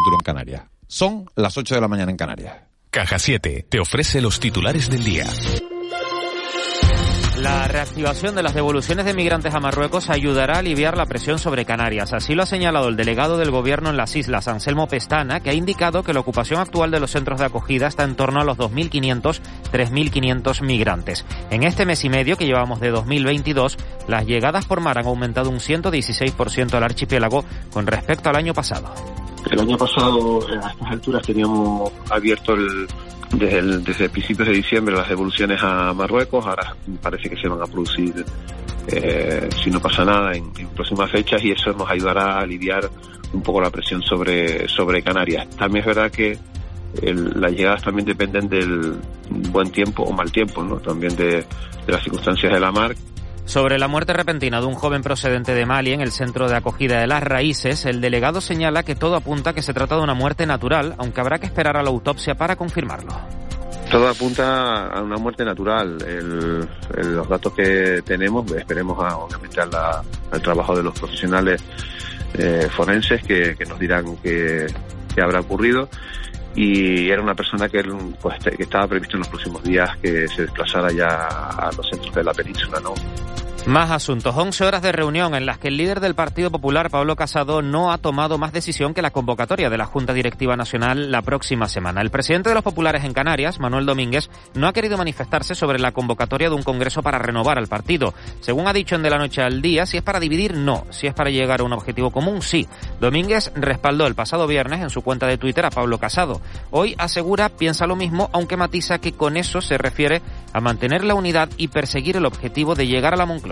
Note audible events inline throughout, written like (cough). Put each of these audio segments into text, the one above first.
futuro en Canarias. Son las 8 de la mañana en Canarias. Caja 7 te ofrece los titulares del día. La reactivación de las devoluciones de migrantes a Marruecos ayudará a aliviar la presión sobre Canarias. Así lo ha señalado el delegado del Gobierno en las islas, Anselmo Pestana, que ha indicado que la ocupación actual de los centros de acogida está en torno a los 2.500, 3.500 migrantes. En este mes y medio que llevamos de 2022, las llegadas por mar han aumentado un 116% al archipiélago con respecto al año pasado. El año pasado, a estas alturas, teníamos abierto el desde, el, desde principios de diciembre las devoluciones a Marruecos, ahora parece que se van a producir, eh, si no pasa nada, en, próximas fechas y eso nos ayudará a aliviar un poco la presión sobre, sobre Canarias. También es verdad que las llegadas también dependen del buen tiempo o mal tiempo, ¿no? también de, de las circunstancias de la mar sobre la muerte repentina de un joven procedente de Mali en el centro de acogida de las raíces, el delegado señala que todo apunta a que se trata de una muerte natural, aunque habrá que esperar a la autopsia para confirmarlo. Todo apunta a una muerte natural. los datos que tenemos, esperemos obviamente al trabajo de los profesionales eh, forenses que, nos dirán qué habrá ocurrido y era una persona que, pues, que estaba previsto en los próximos días que se desplazara ya a los centros de la península, ¿no? Más asuntos. 11 horas de reunión en las que el líder del Partido Popular, Pablo Casado, no ha tomado más decisión que la convocatoria de la Junta Directiva Nacional la próxima semana. El presidente de los populares en Canarias, Manuel Domínguez, no ha querido manifestarse sobre la convocatoria de un congreso para renovar al partido. Según ha dicho en De la Noche al Día, si es para dividir, no. Si es para llegar a un objetivo común, sí. Domínguez respaldó el pasado viernes en su cuenta de Twitter a Pablo Casado. Hoy asegura, piensa lo mismo, aunque matiza que con eso se refiere a mantener la unidad y perseguir el objetivo de llegar a la Moncloa.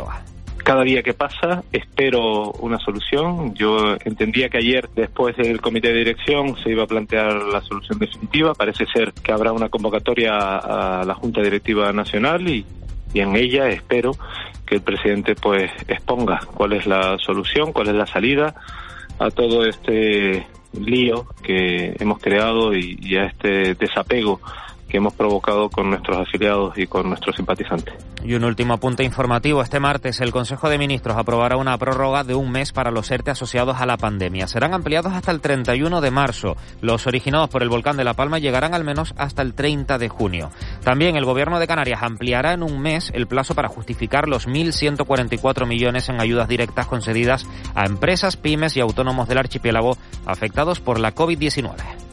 Cada día que pasa espero una solución. Yo entendía que ayer, después del comité de dirección, se iba a plantear la solución definitiva. Parece ser que habrá una convocatoria a la Junta Directiva Nacional y, y en ella espero que el presidente pues exponga cuál es la solución, cuál es la salida a todo este lío que hemos creado y, y a este desapego que hemos provocado con nuestros afiliados y con nuestros simpatizantes. Y un último apunte informativo. Este martes el Consejo de Ministros aprobará una prórroga de un mes para los ERTE asociados a la pandemia. Serán ampliados hasta el 31 de marzo. Los originados por el volcán de La Palma llegarán al menos hasta el 30 de junio. También el Gobierno de Canarias ampliará en un mes el plazo para justificar los 1.144 millones en ayudas directas concedidas a empresas, pymes y autónomos del archipiélago afectados por la COVID-19.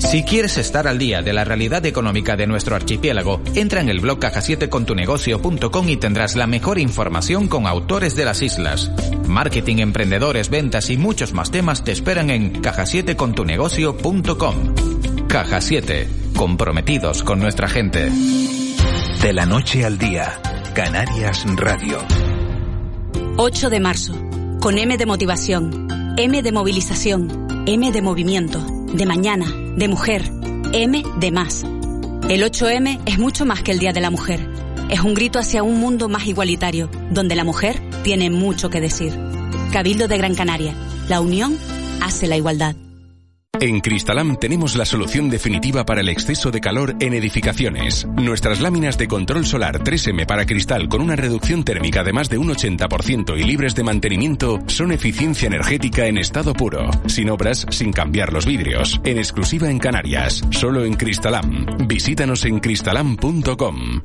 Si quieres estar al día de la realidad económica de nuestro archipiélago, entra en el blog caja7contunegocio.com y tendrás la mejor información con autores de las islas. Marketing, emprendedores, ventas y muchos más temas te esperan en caja7contunegocio.com. Caja 7, comprometidos con nuestra gente. De la noche al día, Canarias Radio. 8 de marzo, con M de motivación, M de movilización, M de movimiento de mañana, de mujer, M de más. El 8M es mucho más que el Día de la Mujer. Es un grito hacia un mundo más igualitario, donde la mujer tiene mucho que decir. Cabildo de Gran Canaria. La unión hace la igualdad. En Cristalam tenemos la solución definitiva para el exceso de calor en edificaciones. Nuestras láminas de control solar 3M para cristal con una reducción térmica de más de un 80% y libres de mantenimiento son eficiencia energética en estado puro, sin obras, sin cambiar los vidrios, en exclusiva en Canarias, solo en Cristalam. Visítanos en cristalam.com.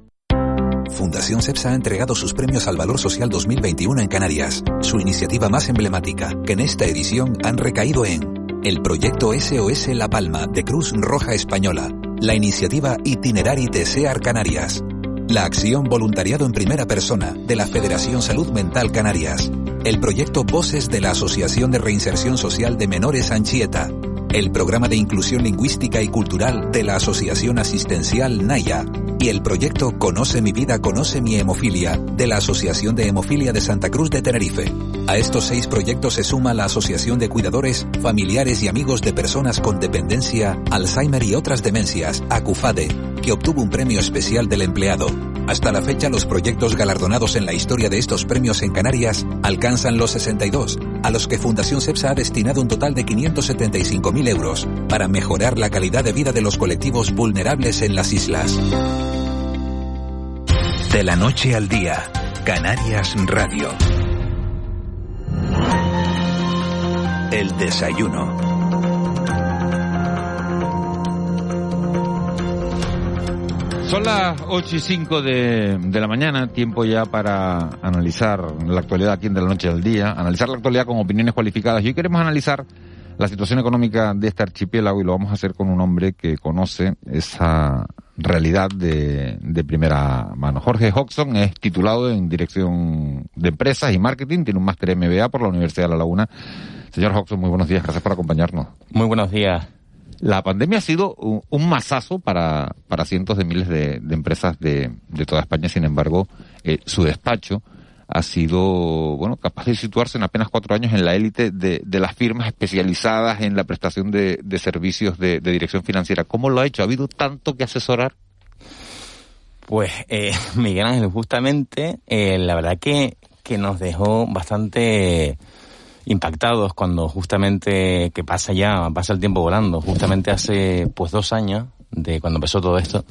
Fundación CEPSA ha entregado sus premios al Valor Social 2021 en Canarias, su iniciativa más emblemática, que en esta edición han recaído en el proyecto SOS La Palma de Cruz Roja Española, la iniciativa Itinerari SEAR Canarias, la acción Voluntariado en Primera Persona de la Federación Salud Mental Canarias, el proyecto Voces de la Asociación de Reinserción Social de Menores Anchieta, el programa de inclusión lingüística y cultural de la Asociación Asistencial Naya y el proyecto Conoce mi vida, conoce mi hemofilia de la Asociación de Hemofilia de Santa Cruz de Tenerife. A estos seis proyectos se suma la Asociación de Cuidadores, Familiares y Amigos de Personas con Dependencia, Alzheimer y otras demencias, ACUFADE, que obtuvo un premio especial del empleado. Hasta la fecha los proyectos galardonados en la historia de estos premios en Canarias alcanzan los 62, a los que Fundación CEPSA ha destinado un total de 575.000 euros para mejorar la calidad de vida de los colectivos vulnerables en las islas. De la noche al día, Canarias Radio. El desayuno. Son las 8 y 5 de, de, la mañana, tiempo ya para analizar la actualidad aquí en De la Noche del Día, analizar la actualidad con opiniones cualificadas. Y hoy queremos analizar la situación económica de este archipiélago y lo vamos a hacer con un hombre que conoce esa realidad de, de primera mano. Jorge Hodgson es titulado en Dirección de Empresas y Marketing, tiene un máster MBA por la Universidad de La Laguna. Señor Hodgson, muy buenos días, gracias por acompañarnos. Muy buenos días. La pandemia ha sido un, masazo para, para cientos de miles de, de empresas de, de, toda España. Sin embargo, eh, su despacho ha sido, bueno, capaz de situarse en apenas cuatro años en la élite de, de las firmas especializadas en la prestación de, de servicios de, dirección financiera. ¿Cómo lo ha hecho? ¿Ha habido tanto que asesorar? Pues, eh, (laughs) Miguel Ángel, justamente, eh, la verdad que, que nos dejó bastante impactados cuando justamente, que pasa ya, pasa el tiempo volando, justamente hace pues dos años de cuando empezó todo esto.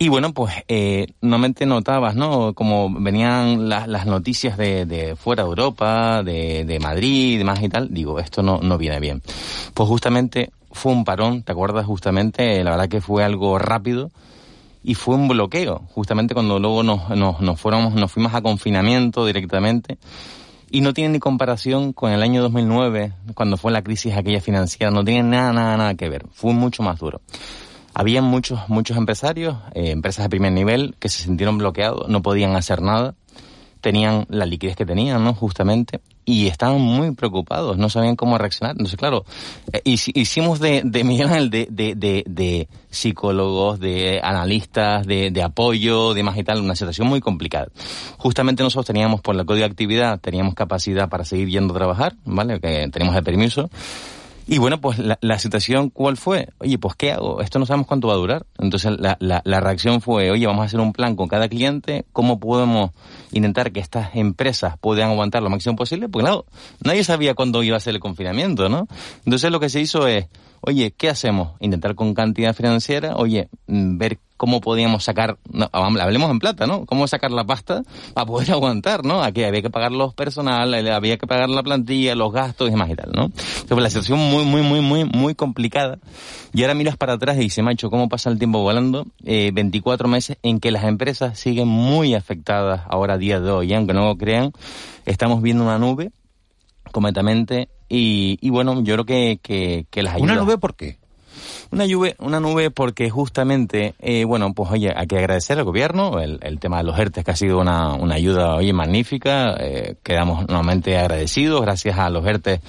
Y bueno, pues eh, normalmente notabas, ¿no? Como venían las, las noticias de, de, fuera de Europa, de, de Madrid y demás y tal, digo, esto no, no viene bien. Pues justamente fue un parón, ¿te acuerdas? Justamente, la verdad que fue algo rápido y fue un bloqueo, justamente cuando luego nos, nos, nos, fuéramos, nos fuimos a confinamiento directamente y no tiene ni comparación con el año 2009, cuando fue la crisis aquella financiera, no tiene nada, nada, nada que ver, fue mucho más duro. Había muchos, muchos empresarios, eh, empresas de primer nivel, que se sintieron bloqueados, no podían hacer nada, tenían la liquidez que tenían, ¿no? Justamente, y estaban muy preocupados, no sabían cómo reaccionar. Entonces, claro, eh, hicimos de, de Miguel de, de, de, de, psicólogos, de analistas, de, de apoyo, de más y tal, una situación muy complicada. Justamente nosotros teníamos por la código de actividad, teníamos capacidad para seguir yendo a trabajar, ¿vale? Que tenemos el permiso. Y bueno, pues la, situación, ¿cuál fue? Oye, pues ¿qué hago? Esto no sabemos cuánto va a durar. Entonces la, la, la, reacción fue, oye, vamos a hacer un plan con cada cliente, ¿cómo podemos intentar que estas empresas puedan aguantar lo máximo posible? Porque claro, nadie sabía cuándo iba a ser el confinamiento, ¿no? Entonces lo que se hizo es, oye, ¿qué hacemos? Intentar con cantidad financiera, oye, ver cómo podíamos sacar, no, hablemos en plata, ¿no? Cómo sacar la pasta para poder (laughs) aguantar, ¿no? Aquí había que pagar los personal, había que pagar la plantilla, los gastos y demás y tal, ¿no? Entonces, la situación muy, muy, muy, muy, muy complicada. Y ahora miras para atrás y dices, macho, ¿cómo pasa el tiempo volando? Eh, 24 meses en que las empresas siguen muy afectadas ahora día de hoy, ¿eh? aunque no lo crean, estamos viendo una nube completamente y, y bueno, yo creo que, que, que las ayuda. ¿Una nube por qué? Una nube, una nube porque justamente, eh, bueno, pues oye, hay que agradecer al gobierno, el, el tema de los ERTES que ha sido una, una ayuda, oye, magnífica, eh, quedamos nuevamente agradecidos, gracias a los ERTES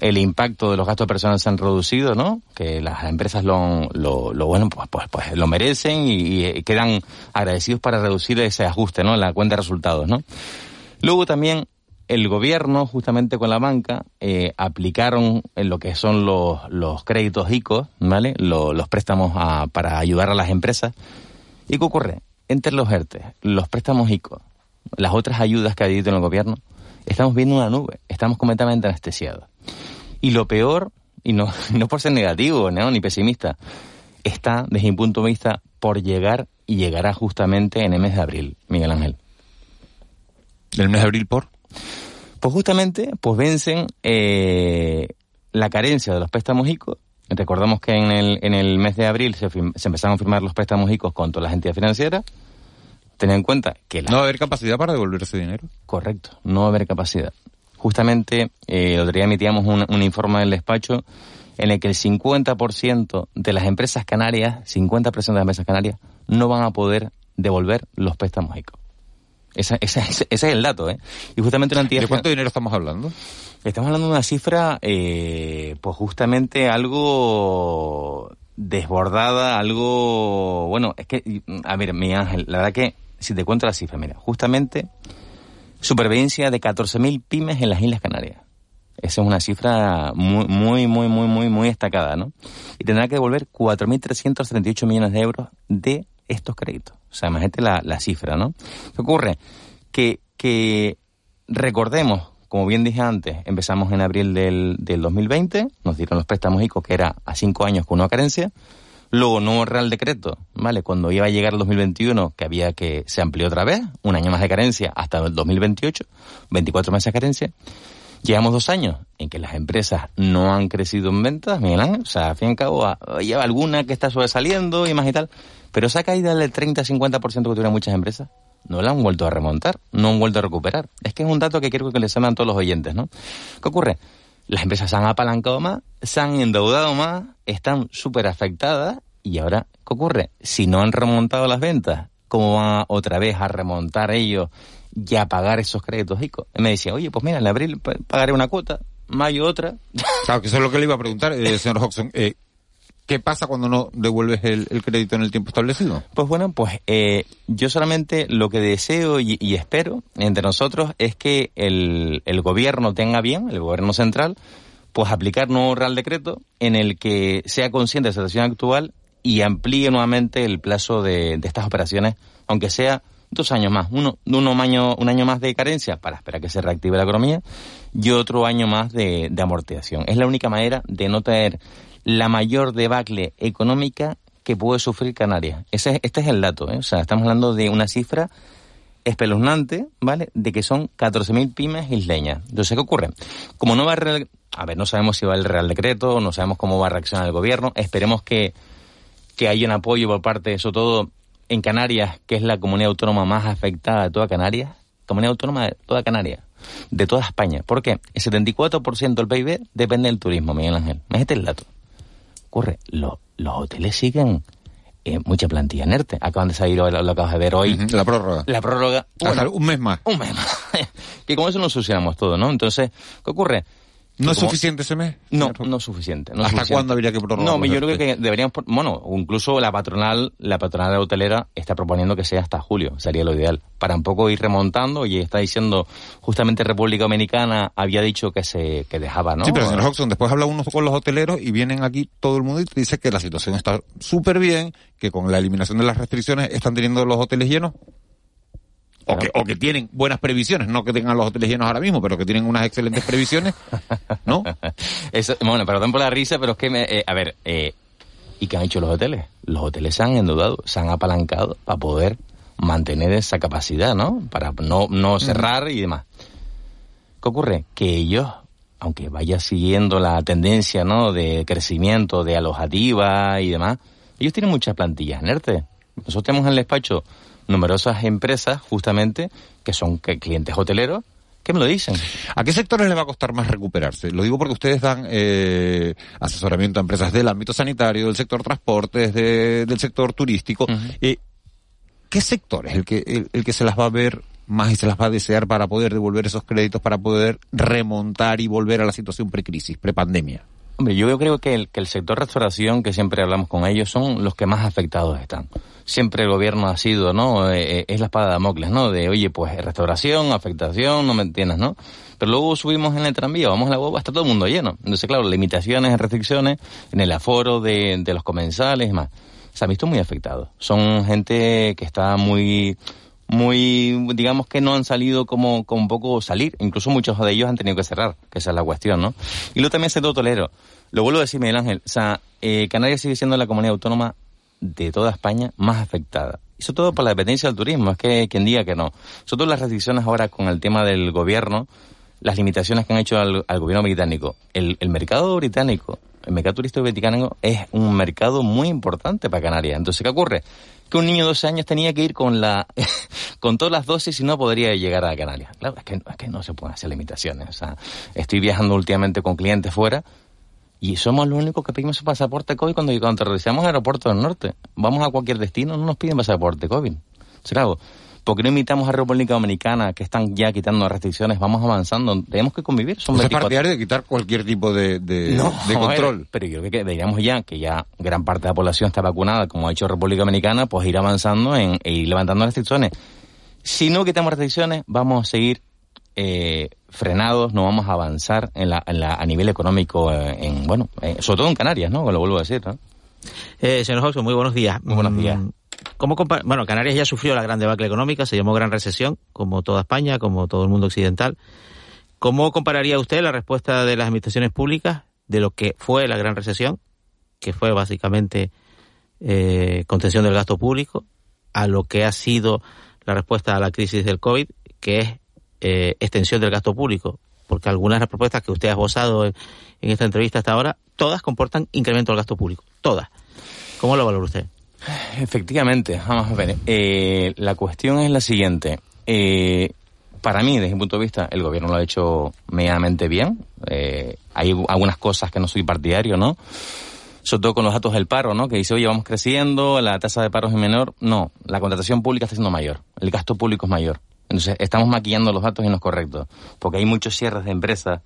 el impacto de los gastos personales se han reducido, ¿no? Que las empresas lo, lo, lo bueno, pues, pues, pues lo merecen y, y, quedan agradecidos para reducir ese ajuste, ¿no? En la cuenta de resultados, ¿no? Luego también el gobierno, justamente con la banca, eh, aplicaron en lo que son los, los créditos ICO, ¿vale? Los, los préstamos a, para ayudar a las empresas. ¿Y qué ocurre? Entre los ERTE, los préstamos ICO, las otras ayudas que ha dicho el gobierno, estamos viendo una nube, estamos completamente anestesiados. Y lo peor, y no, (laughs) no por ser negativo ni pesimista, está, desde mi punto de vista, por llegar y llegará justamente en el mes de abril, Miguel Ángel. ¿El mes de abril por? Pues justamente, pues vencen eh, la carencia de los préstamos ICO. Recordamos que en el, en el mes de abril se, se empezaron a firmar los préstamos ICO con todas las entidades financieras. Ten en cuenta que... La... ¿No va a haber capacidad para devolver ese dinero? Correcto, no va a haber capacidad. Justamente, eh, otro día emitíamos un, un informe del despacho en el que el 50% de las empresas canarias, 50% de las empresas canarias, no van a poder devolver los préstamos ICO. Esa, esa, ese, ese, es el dato, ¿eh? Y justamente una entidad... ¿De cuánto dinero estamos hablando? Estamos hablando de una cifra, eh, pues justamente algo desbordada, algo... Bueno, es que, a ver, mi ángel, la verdad que, si te cuento la cifra, mira, justamente supervivencia de 14.000 pymes en las Islas Canarias. Esa es una cifra muy, muy, muy, muy, muy, muy destacada, ¿no? Y tendrá que devolver 4.338 millones de euros de estos créditos. O sea, imagínate la, la cifra, ¿no? ¿Qué ocurre? Que, que recordemos, como bien dije antes, empezamos en abril del, del 2020, nos dieron los préstamos ICO que era a cinco años con una carencia, luego nuevo Real Decreto, ¿vale? Cuando iba a llegar el 2021, que había que, se amplió otra vez, un año más de carencia hasta el 2028, 24 meses de carencia, Llevamos dos años en que las empresas no han crecido en ventas, Miguel Ángel. O sea, al fin y al cabo, lleva alguna que está sobresaliendo y más y tal. Pero esa caída del 30-50% que tuvieron muchas empresas, no la han vuelto a remontar, no han vuelto a recuperar. Es que es un dato que quiero que les sepan todos los oyentes, ¿no? ¿Qué ocurre? Las empresas se han apalancado más, se han endeudado más, están súper afectadas y ahora, ¿qué ocurre? Si no han remontado las ventas, ¿cómo van otra vez a remontar ellos y a pagar esos créditos ricos? Y me decía, oye, pues mira, en abril pagaré una cuota, mayo otra. (laughs) Claro, que eso es lo que le iba a preguntar, eh, señor Hodgson. Eh, ¿Qué pasa cuando no devuelves el, crédito en el tiempo establecido? Pues bueno, pues eh, yo solamente lo que deseo y, espero entre nosotros es que el, el, gobierno tenga bien, el gobierno central, pues aplicar nuevo Real Decreto en el que sea consciente de la situación actual y amplíe nuevamente el plazo de, de estas operaciones, aunque sea dos años más, uno, uno año, un año más de carencia para esperar que se reactive la economía y otro año más de, de amortización. Es la única manera de no tener la mayor debacle económica que puede sufrir Canarias. Ese, este es el dato, ¿eh? O sea, estamos hablando de una cifra espeluznante, ¿vale? De que son 14.000 pymes isleñas. Entonces, ¿qué ocurre? Como no va a... A ver, no sabemos si va el Real Decreto, no sabemos cómo va a reaccionar el gobierno. Esperemos que, que haya un apoyo por parte, sobre todo en Canarias, que es la comunidad autónoma más afectada de toda Canarias. Comunidad autónoma de toda Canarias. De toda España. ¿Por qué? El 74% del PIB depende del turismo, Miguel Ángel. Este el dato ocurre? los hoteles siguen eh, mucha plantilla inerte. Acaban de salir, lo, lo acabas de ver hoy. La prórroga. La prórroga. un mes más. Un mes más. (laughs) que con eso nos solucionamos todo, ¿no? Entonces, ¿qué ocurre? ¿No es suficiente ese mes? No, no es suficiente. ¿Hasta cuándo habría que prorrogar? No, yo creo que deberíamos, bueno, incluso la patronal, la patronal hotelera está proponiendo que sea hasta julio, sería lo ideal, para un poco ir remontando y está diciendo, justamente República Dominicana había dicho que se, que dejaba, ¿no? Sí, pero señor Hodgson, después habla uno con los hoteleros y vienen aquí todo el mundo y dice que la situación está súper bien, que con la eliminación de las restricciones están teniendo los hoteles llenos. O que, o que tienen buenas previsiones, no que tengan los hoteles llenos ahora mismo, pero que tienen unas excelentes previsiones, ¿no? (laughs) bueno, perdón por la risa, pero es que, me, eh, a ver, eh, ¿y qué han hecho los hoteles? Los hoteles se han endeudado, se han apalancado para poder mantener esa capacidad, ¿no? Para no, no cerrar y demás. ¿Qué ocurre? Que ellos, aunque vaya siguiendo la tendencia, ¿no? De crecimiento, de alojativa y demás, ellos tienen muchas plantillas NERTE. Nosotros tenemos en el despacho numerosas empresas justamente que son clientes hoteleros que me lo dicen. ¿A qué sectores le va a costar más recuperarse? Lo digo porque ustedes dan eh, asesoramiento a empresas del ámbito sanitario, del sector transportes, del sector turístico. Eh, ¿Qué sector es el que, el, que se las va a ver más y se las va a desear para poder devolver esos créditos, para poder remontar y volver a la situación precrisis, prepandemia? Hombre, yo creo que el, que el sector restauración, que siempre hablamos con ellos, son los que más afectados están. Siempre el gobierno ha sido, ¿no? Eh, eh, es la espada de Damocles, ¿no? De, oye, pues restauración, afectación, no me entiendes, ¿no? Pero luego subimos en el tranvía, vamos a la boba, está todo el mundo lleno. Entonces, claro, limitaciones, restricciones en el aforo de, de los comensales y más. Se han visto muy afectados. Son gente que está muy muy, digamos que no han salido como, un poco salir, incluso muchos de ellos han tenido que cerrar, que esa es la cuestión, ¿no? Y luego también todo tolero. Lo vuelvo a decir, Miguel Ángel, o sea, eh, Canarias sigue siendo la comunidad autónoma de toda España más afectada. Y sobre todo por la dependencia del turismo, es que quien diga que no. Sobre todo las restricciones ahora con el tema del gobierno, las limitaciones que han hecho al, gobierno británico. El, el mercado británico, el mercado turístico británico es un mercado muy importante para Canarias. Entonces, ¿qué ocurre? Que un niño de 12 años tenía que ir con la (laughs) con todas las dosis y no podría llegar a Canarias. Claro, es que, es que no se pueden hacer limitaciones. O sea, estoy viajando últimamente con clientes fuera y somos los únicos que pedimos su pasaporte COVID cuando, cuando aterrizamos al aeropuerto del norte. Vamos a cualquier destino, no nos piden pasaporte COVID. Claro, ¿Por qué no invitamos a República Dominicana, que están ya quitando restricciones? Vamos avanzando. Tenemos que convivir. Son es partidario de quitar cualquier tipo de, de, control. pero yo creo que deberíamos ya, que ya gran parte de la población está vacunada, como ha hecho República Dominicana, pues ir avanzando en, e ir levantando restricciones. Si no quitamos restricciones, vamos a seguir eh, frenados, no vamos a avanzar en la, a nivel económico, eh, en bueno, eh, sobre todo en Canarias, ¿no? Lo vuelvo a decir, ¿no? señor José, muy buenos días. Muy buenos días. Mm, ¿Cómo bueno, Canarias ya sufrió la gran debacle económica, se llamó gran recesión, como toda España, como todo el mundo occidental. ¿Cómo compararía usted la respuesta de las administraciones públicas de lo que fue la gran recesión, que fue básicamente eh, contención del gasto público, a lo que ha sido la respuesta a la crisis del COVID, que es eh, extensión del gasto público porque algunas de las propuestas que usted ha esbozado en, esta entrevista hasta ahora, todas comportan incremento del gasto público. Todas. ¿Cómo lo valora usted? Efectivamente, vamos a ver. Eh, la cuestión es la siguiente. Eh, para mí, desde mi punto de vista, el gobierno lo ha hecho medianamente bien. Eh, hay algunas cosas que no soy partidario, ¿no? Sobre todo con los datos del paro, ¿no? Que dice, oye, vamos creciendo, la tasa de paro es menor. No, la contratación pública está siendo mayor, el gasto público es mayor. Entonces, estamos maquillando los datos y no es correcto. Porque hay muchos cierres de empresas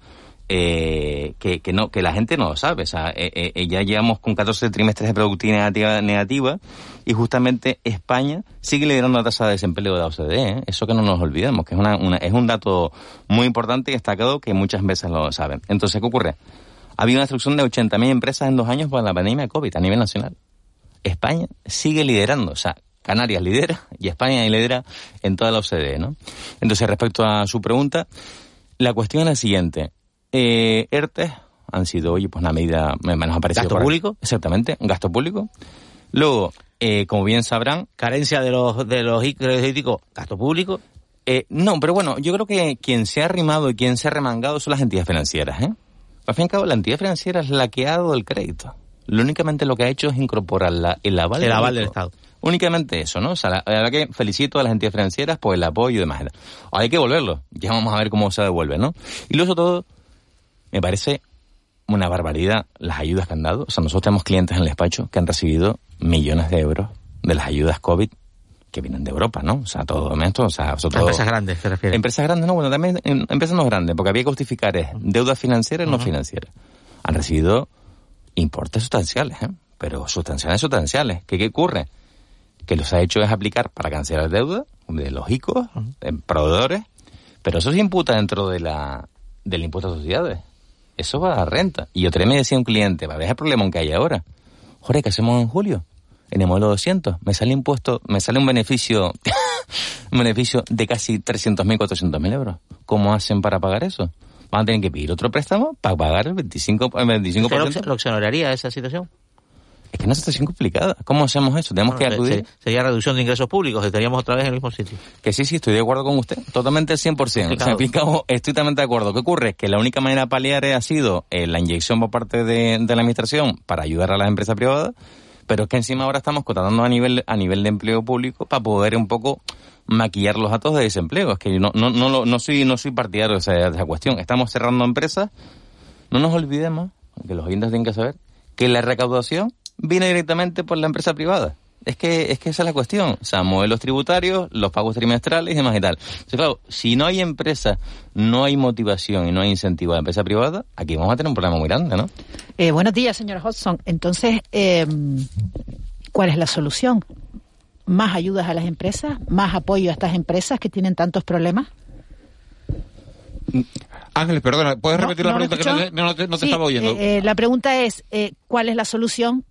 eh, que, que, no, que la gente no lo sabe. O sea, eh, eh, ya llevamos con 14 trimestres de productividad negativa, y justamente España sigue liderando la tasa de desempleo de la OCDE. Eso que no nos olvidemos, que es, una, es un dato muy importante y destacado que muchas veces lo saben. Entonces, ¿qué ocurre? Ha habido una destrucción de 80.000 empresas en dos años por la pandemia de COVID a nivel nacional. España sigue liderando, o sea, Canarias lidera y España lidera en toda la OCDE, ¿no? Entonces, respecto a su pregunta, la cuestión es la siguiente. Eh, ERTE han sido, oye, pues una medida menos aparecida. ¿Gasto público? Exactamente, gasto público. Luego, eh, como bien sabrán... Carencia de los, de los críticos, gasto público. Eh, no, pero bueno, yo creo que quien se ha arrimado y quien se ha remangado son las entidades financieras, ¿eh? Al fin y al cabo, la entidad financiera es la que ha dado el crédito. Lo únicamente lo que ha hecho es incorporar la, el aval, el aval del Estado. Únicamente eso, ¿no? O sea, la, verdad que felicito a las entidades financieras por el apoyo y demás. hay que volverlo. Ya vamos a ver cómo se devuelve, ¿no? Y luego todo, me parece una barbaridad las ayudas que han dado. O sea, nosotros tenemos clientes en el despacho que han recibido millones de euros de las ayudas COVID que vienen de Europa, ¿no? O sea, todo esto, o sea, todo... Empresas grandes, ¿se refiere? Empresas grandes, no, bueno, también empresas no grandes, porque había que justificar es deudas financieras y no financieras. Han recibido importes sustanciales, ¿eh? Pero sustanciales, sustanciales. ¿Qué, ¿Qué ocurre? Que los ha hecho es aplicar para cancelar deuda de los ICOs, de proveedores, pero eso se imputa dentro de la del impuesto a sociedades eso va a la renta. Y otra vez me decía un cliente, va a ver el problema que hay ahora. Jorge, ¿qué hacemos en julio? En el modelo 200, me sale impuesto, me sale un beneficio, (laughs) un beneficio de casi 300.000, 400.000 euros. ¿Cómo hacen para pagar eso? Van a tener que pedir otro préstamo para pagar el 25%. El 25%. ¿Lo exoneraría esa situación? Es que es una situación complicada. ¿Cómo hacemos eso? Tenemos que acudir. sería reducción de ingresos públicos, estaríamos otra vez en el mismo sitio. Que sí, sí, estoy de acuerdo con usted. Totalmente el 100%. O sea, estoy totalmente de acuerdo. ¿Qué ocurre? Que la única manera de paliar ha sido eh, la inyección por parte de, la administración para ayudar a las empresas privadas, pero es que encima ahora estamos cotando a nivel, a nivel de empleo público para poder un poco maquillar los datos de desempleo. Es que no, no, no, no, soy, no soy partidario de esa, de esa cuestión. Estamos cerrando empresas. No nos olvidemos, que los oyentes tienen que saber, que la recaudación viene directamente por la empresa privada. Es que, es que esa es la cuestión. O sea, modelos tributarios, los pagos trimestrales y demás y tal. Entonces, claro, si no hay empresa, no hay motivación y no hay incentivo a la empresa privada, aquí vamos a tener un problema muy grande, ¿no? Eh, buenos días, señora Hodgson. Entonces, eh, ¿cuál es la solución? ¿Más ayudas a las empresas? ¿Más apoyo a estas empresas que tienen tantos problemas? Ángeles, perdona, ¿puedes repetir la pregunta que no, te, estaba oyendo? Eh, eh, la pregunta es, eh, ¿cuál es la solución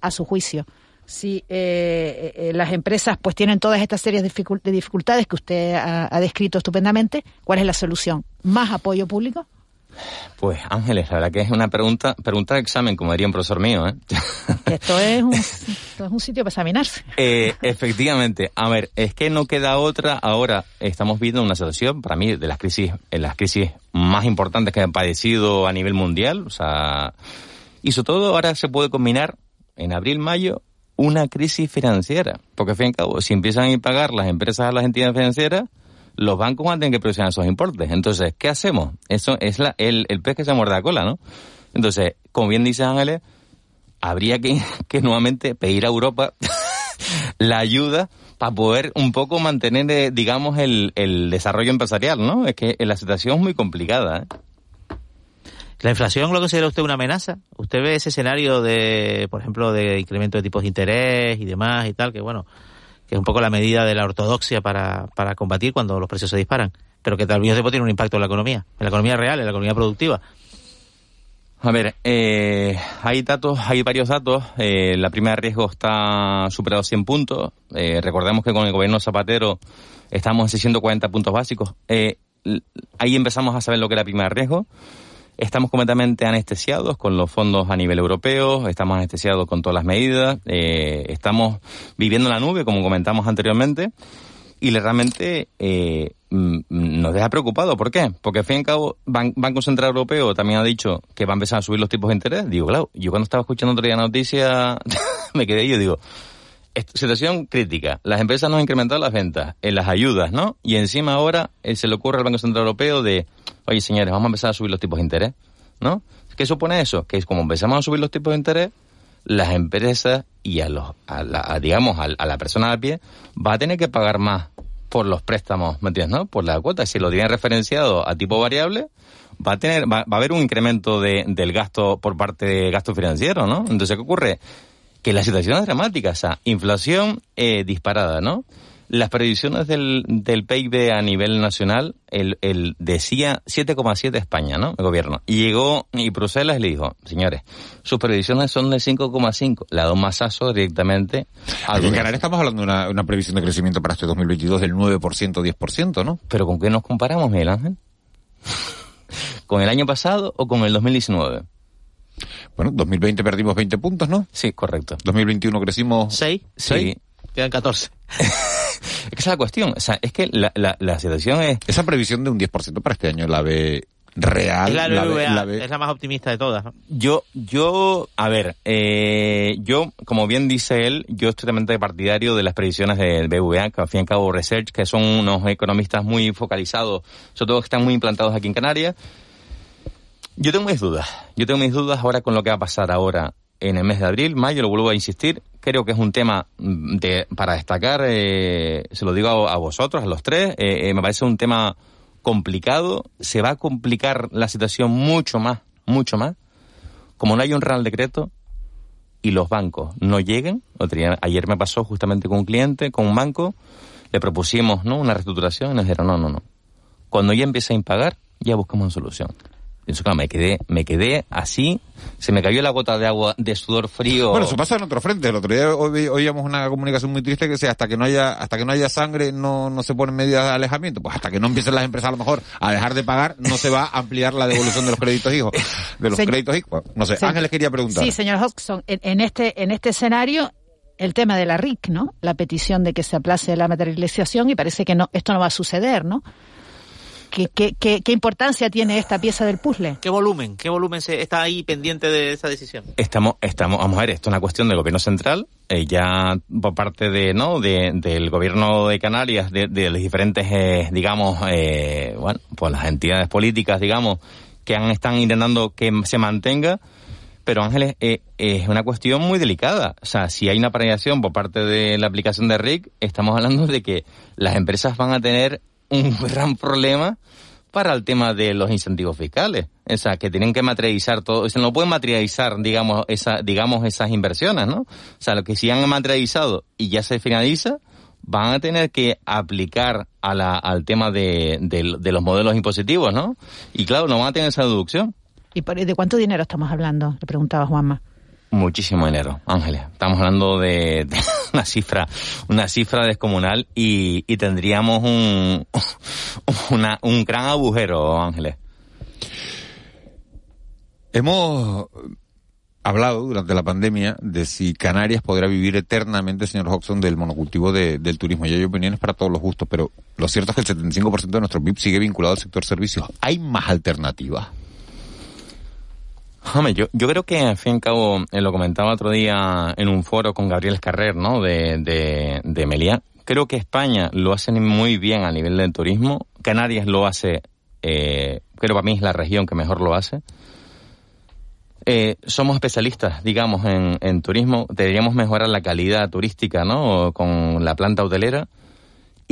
a su juicio? Si las empresas pues tienen todas estas serias de dificultades que usted ha descrito estupendamente, ¿cuál es la solución? ¿Más apoyo público? Pues Ángeles, la verdad que es una pregunta, pregunta de examen, como diría un profesor mío. ¿eh? Esto es un, (laughs) esto es un sitio para examinarse. Eh, efectivamente, a ver, es que no queda otra. Ahora estamos viendo una situación, para mí, de las crisis, en las crisis más importantes que han padecido a nivel mundial. O sea, y sobre todo ahora se puede combinar en abril, mayo, una crisis financiera. Porque, al fin y al cabo, si empiezan a pagar las empresas a las entidades financieras, los bancos van a tener que presionar esos importes. Entonces, ¿qué hacemos? Eso es la, el, pez que se muerde la cola, ¿no? Entonces, como bien dice Ángeles, habría que, (laughs) que nuevamente pedir a Europa (laughs) la ayuda para poder un poco mantener, eh, digamos, el, el desarrollo empresarial, ¿no? Es que la situación es muy complicada. ¿eh? ¿La inflación lo considera usted una amenaza? ¿Usted ve ese escenario de, por ejemplo, de incremento de tipos de interés y demás y tal, que bueno, que es un poco la medida de la ortodoxia para, para combatir cuando los precios se disparan, pero que al mismo tiempo tiene un impacto en la economía, en la economía real, en la economía productiva. A ver, eh, hay datos, hay varios datos. Eh, la prima de riesgo está superado 100 puntos. Eh, recordemos que con el gobierno Zapatero estamos en 640 puntos básicos. Eh, ahí empezamos a saber lo que era prima de riesgo. Estamos completamente anestesiados con los fondos a nivel europeo, estamos anestesiados con todas las medidas, eh, estamos viviendo en la nube, como comentamos anteriormente, y realmente eh, mm, nos deja preocupado. ¿Por qué? Porque al fin y al cabo, Ban- Banco Central Europeo también ha dicho que va a empezar a subir los tipos de interés. Digo, claro, yo cuando estaba escuchando la noticia, (laughs) me quedé yo digo, situación crítica. Las empresas no han incrementado las ventas, en las ayudas, ¿no? Y encima ahora eh, se le ocurre al Banco Central Europeo de, oye señores, vamos a empezar a subir los tipos de interés, ¿no? ¿Qué supone eso? Que como empezamos a subir los tipos de interés, las empresas y a los, a la, digamos, a, a la persona a pie va a tener que pagar más por los préstamos, ¿me entiendes, no? Por la cuota. Si lo tienen referenciado a tipo variable, va a tener, va, va a haber un incremento de, del gasto por parte de gasto financiero, ¿no? Entonces, ¿qué ocurre? Que la situación es dramática, o sea, inflación eh, disparada, ¿no? Las previsiones del, del PIB a nivel nacional, el, el decía 7,7 España, ¿no? El gobierno. Y llegó, y Bruselas le dijo, señores, sus previsiones son de 5,5. La da un masazo directamente a en Canarias estamos hablando de una, una previsión de crecimiento para este 2022 del 9%, 10%, ¿no? ¿Pero con qué nos comparamos, Miguel Ángel? (laughs) ¿Con el año pasado o con el 2019? Bueno, 2020 perdimos 20 puntos, ¿no? Sí, correcto. 2021 crecimos... ¿Seis? Sí. Quedan 14. (laughs) Es que esa es la cuestión. O sea, es que la, la, la situación es... Esa previsión de un 10% para este año la ve real. Es la, la ve- BBVA, la ve- es la más optimista de todas. ¿no? Yo, yo, a ver, eh, yo, como bien dice él, yo estoy totalmente partidario de las previsiones del BVA, que al fin y al cabo Research, que son unos economistas muy focalizados, sobre todo que están muy implantados aquí en Canarias. Yo tengo mis dudas. Yo tengo mis dudas ahora con lo que va a pasar ahora en el mes de abril, mayo, lo vuelvo a insistir. Creo que es un tema mm, de, para destacar, eh, se lo digo a, vosotros, a los tres, eh, eh, me parece un tema complicado. Se va a complicar la situación mucho más, mucho más. Como no hay un real decreto y los bancos no lleguen, ayer me pasó justamente con un cliente, con un banco, le propusimos ¿no? una reestructuración y nos dijeron, no, no, no. Cuando ya empiece a impagar, ya buscamos una solución. Y eso, claro, me quedé, me quedé así, se me cayó la gota de agua de sudor frío. Bueno, eso pasa en otro frente. El otro día oí- oíamos una comunicación muy triste que decía hasta que no haya hasta que no haya sangre no, no se ponen medidas de alejamiento. Pues hasta que no empiecen las empresas a lo mejor a dejar de pagar no se va a ampliar la devolución de los créditos hijos. De los Señor- créditos hijos. No sé. Ángeles quería preguntar. Sí, señor Hodgson, en, en este en este escenario el tema de la RIC, ¿no? La petición de que se aplace la materialización y parece que no esto no va a suceder, ¿no? ¿Qué, qué, qué, qué importancia tiene esta pieza del puzzle? ¿Qué volumen? ¿Qué volumen se, está ahí pendiente de esa decisión? Estamos, estamos, vamos a ver, esto es una cuestión del gobierno central, eh, ya por parte de, ¿no? De, del gobierno de Canarias, de, de los diferentes, eh, digamos, eh, bueno, pues las entidades políticas, digamos, que han, están intentando que se mantenga, pero Ángeles, eh, es una cuestión muy delicada. O sea, si hay una paralización por parte de la aplicación de RIC, estamos hablando de que las empresas van a tener un (laughs) gran problema para el tema de los incentivos fiscales. O sea, que tienen que materializar todo, o sea, no pueden materializar, digamos, esa, digamos, esas inversiones, ¿no? O sea, lo que si han materializado y ya se finaliza, van a tener que aplicar a la, al tema de, de, de los modelos impositivos, ¿no? Y claro, no van a tener esa deducción. ¿Y de cuánto dinero estamos hablando? Le preguntaba Juanma. Muchísimo dinero, Ángeles. Estamos hablando de, (laughs) una cifra, una cifra descomunal y, y tendríamos un, (laughs) un gran agujero, Ángeles. Hemos hablado durante la pandemia de si Canarias podrá vivir eternamente, señor Hodgson, del monocultivo de- del turismo. Y hay opiniones para todos los gustos, pero lo cierto es que el 75% de nuestro PIB sigue vinculado al sector servicios. ¿Hay más alternativas? Hombre, yo, yo creo que, al fin y al cabo, eh, lo comentaba otro día en un foro con Gabriel Carrer, ¿no? De, de, de Meliá. Creo que España lo hace muy bien a nivel del turismo. Canarias lo hace, eh, creo para mí es la región que mejor lo hace. Eh, somos especialistas, digamos, en, en turismo. Deberíamos mejorar la calidad turística, ¿no? Con la planta hotelera.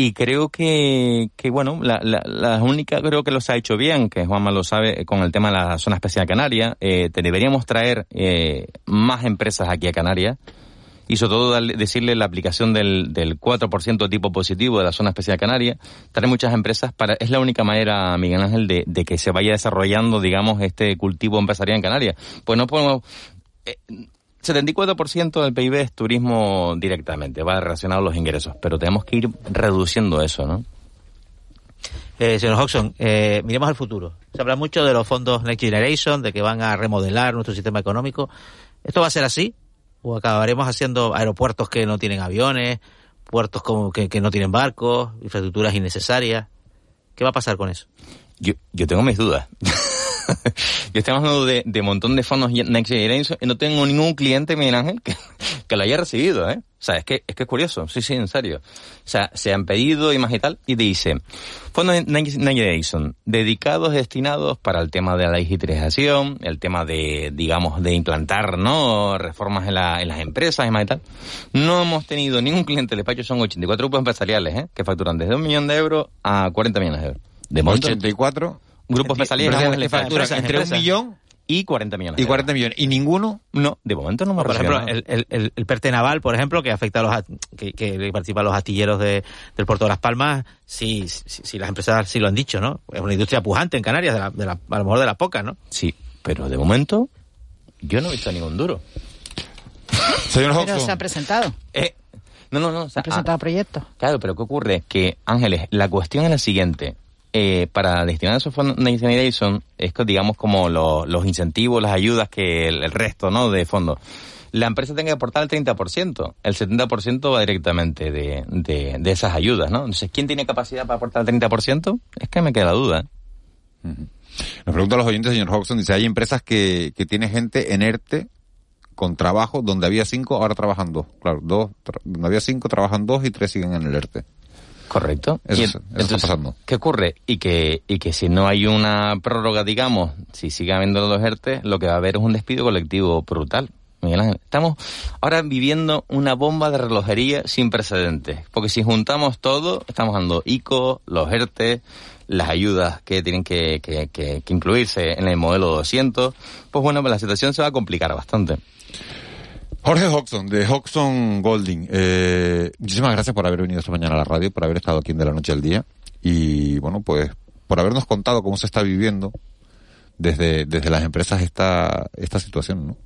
Y creo que, que bueno, la, la, la única creo que los ha hecho bien, que Juanma lo sabe, eh, con el tema de la zona especial canaria. Eh, te deberíamos traer eh, más empresas aquí a Canarias y sobre todo decirle la aplicación del, del 4% tipo positivo de la zona especial canaria. Traer muchas empresas para, es la única manera, Miguel Ángel, de, de que se vaya desarrollando, digamos, este cultivo empresarial en Canarias. Pues no podemos, eh, 74% del PIB es turismo directamente, va relacionado a los ingresos, pero tenemos que ir reduciendo eso, ¿no? Eh, señor Hodgson, eh, miremos al futuro. Se habla mucho de los fondos Next Generation, de que van a remodelar nuestro sistema económico. ¿Esto va a ser así? ¿O acabaremos haciendo aeropuertos que no tienen aviones, puertos como que, que no tienen barcos, infraestructuras innecesarias? ¿Qué va a pasar con eso? Yo, yo tengo mis dudas. (laughs) (laughs) yo estoy hablando de, de montón de fondos Next Generation y no tengo ningún cliente, Miguel Ángel, que, que lo haya recibido, ¿eh? O sea, es que, es que es curioso, sí, sí, en serio. O sea, se han pedido y más y tal, y dice, fondos Next Generation, dedicados, destinados para el tema de la digitalización, el tema de, digamos, de implantar, ¿no? Reformas en, la, en las empresas y más y tal. No hemos tenido ningún cliente del despacho, son 84 grupos empresariales, ¿eh? Que facturan desde un millón de euros a 40 millones de euros. De 84 grupos empresariales que facturan entre un millón y 40 millones. Y 40 millones. ¿Y ninguno? No, de momento no me Por ejemplo, el, el, el, PERTE naval, por ejemplo, que afecta a los que, que participan los astilleros de, del puerto de Las Palmas, sí, sí, sí, las empresas sí lo han dicho, ¿no? Es una industria pujante en Canarias, de la, de la, a lo mejor de las pocas, ¿no? Sí, pero de momento yo no he visto ningún duro. Señor. Pero se ha presentado. Eh, no, no, no. Se ha presentado ah, proyectos. Claro, pero ¿qué ocurre? Que, Ángeles, la cuestión es la siguiente eh, para destinar esos fondos de Generation es digamos como lo, los incentivos, las ayudas que el, resto ¿no? de fondos. La empresa tiene que aportar el 30%, el 70% va directamente de, de, esas ayudas, ¿no? Entonces, ¿quién tiene capacidad para aportar el 30%? Es que me queda duda. Nos pregunta los oyentes, señor Hodgson, dice, hay empresas que, que tiene gente en ERTE con trabajo donde había cinco, ahora trabajan dos. Claro, dos, donde había cinco, trabajan dos y tres siguen en el ERTE. Correcto. Eso, y, eso entonces, está pasando. ¿Qué ocurre? Y que, y que si no hay una prórroga, digamos, si sigue habiendo los ERTE, lo que va a haber es un despido colectivo brutal. Miguel Ángel, estamos ahora viviendo una bomba de relojería sin precedentes. Porque si juntamos todo, estamos dando ICO, los ERTE, las ayudas que tienen que, que, que, que incluirse en el modelo 200, pues bueno, pues la situación se va a complicar bastante. Jorge Hodgson, de Hodgson Golding. Eh, muchísimas gracias por haber venido esta mañana a la radio, por haber estado aquí en De la Noche al Día. Y bueno, pues por habernos contado cómo se está viviendo desde, desde las empresas esta, esta situación, ¿no?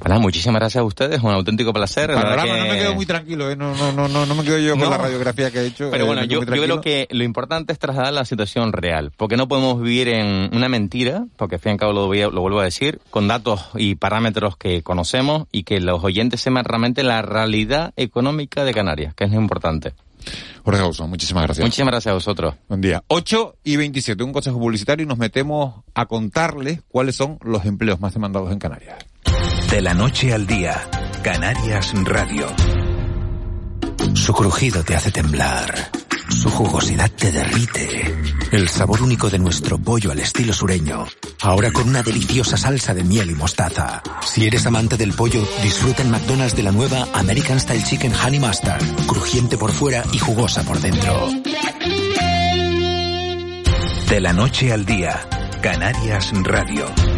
Bueno, muchísimas gracias a ustedes, un auténtico placer. Panorama, que... no me quedo muy tranquilo, ¿eh? no, no, no, no, no me quedo yo con la radiografía que he hecho. Pero eh, bueno, yo, yo creo que lo importante es trasladar la situación real, porque no podemos vivir en una mentira, porque al fin y al cabo lo, voy a- lo vuelvo a decir, con datos y parámetros que conocemos y que los oyentes sepan realmente la realidad económica de Canarias, que es lo importante. Jorge muchísimas gracias. Muchísimas gracias a vosotros. Buen día. 8 y 27, un consejo publicitario y nos metemos a contarles cuáles son los empleos más demandados en Canarias. De la noche al día, Canarias Radio. Su crujido te hace temblar. Su jugosidad te derrite. El sabor único de nuestro pollo al estilo sureño. Ahora con una deliciosa salsa de miel y mostaza. Si eres amante del pollo, disfruta en McDonald's de la nueva American Style Chicken Honey Mustard. Crujiente por fuera y jugosa por dentro. De la noche al día, Canarias Radio.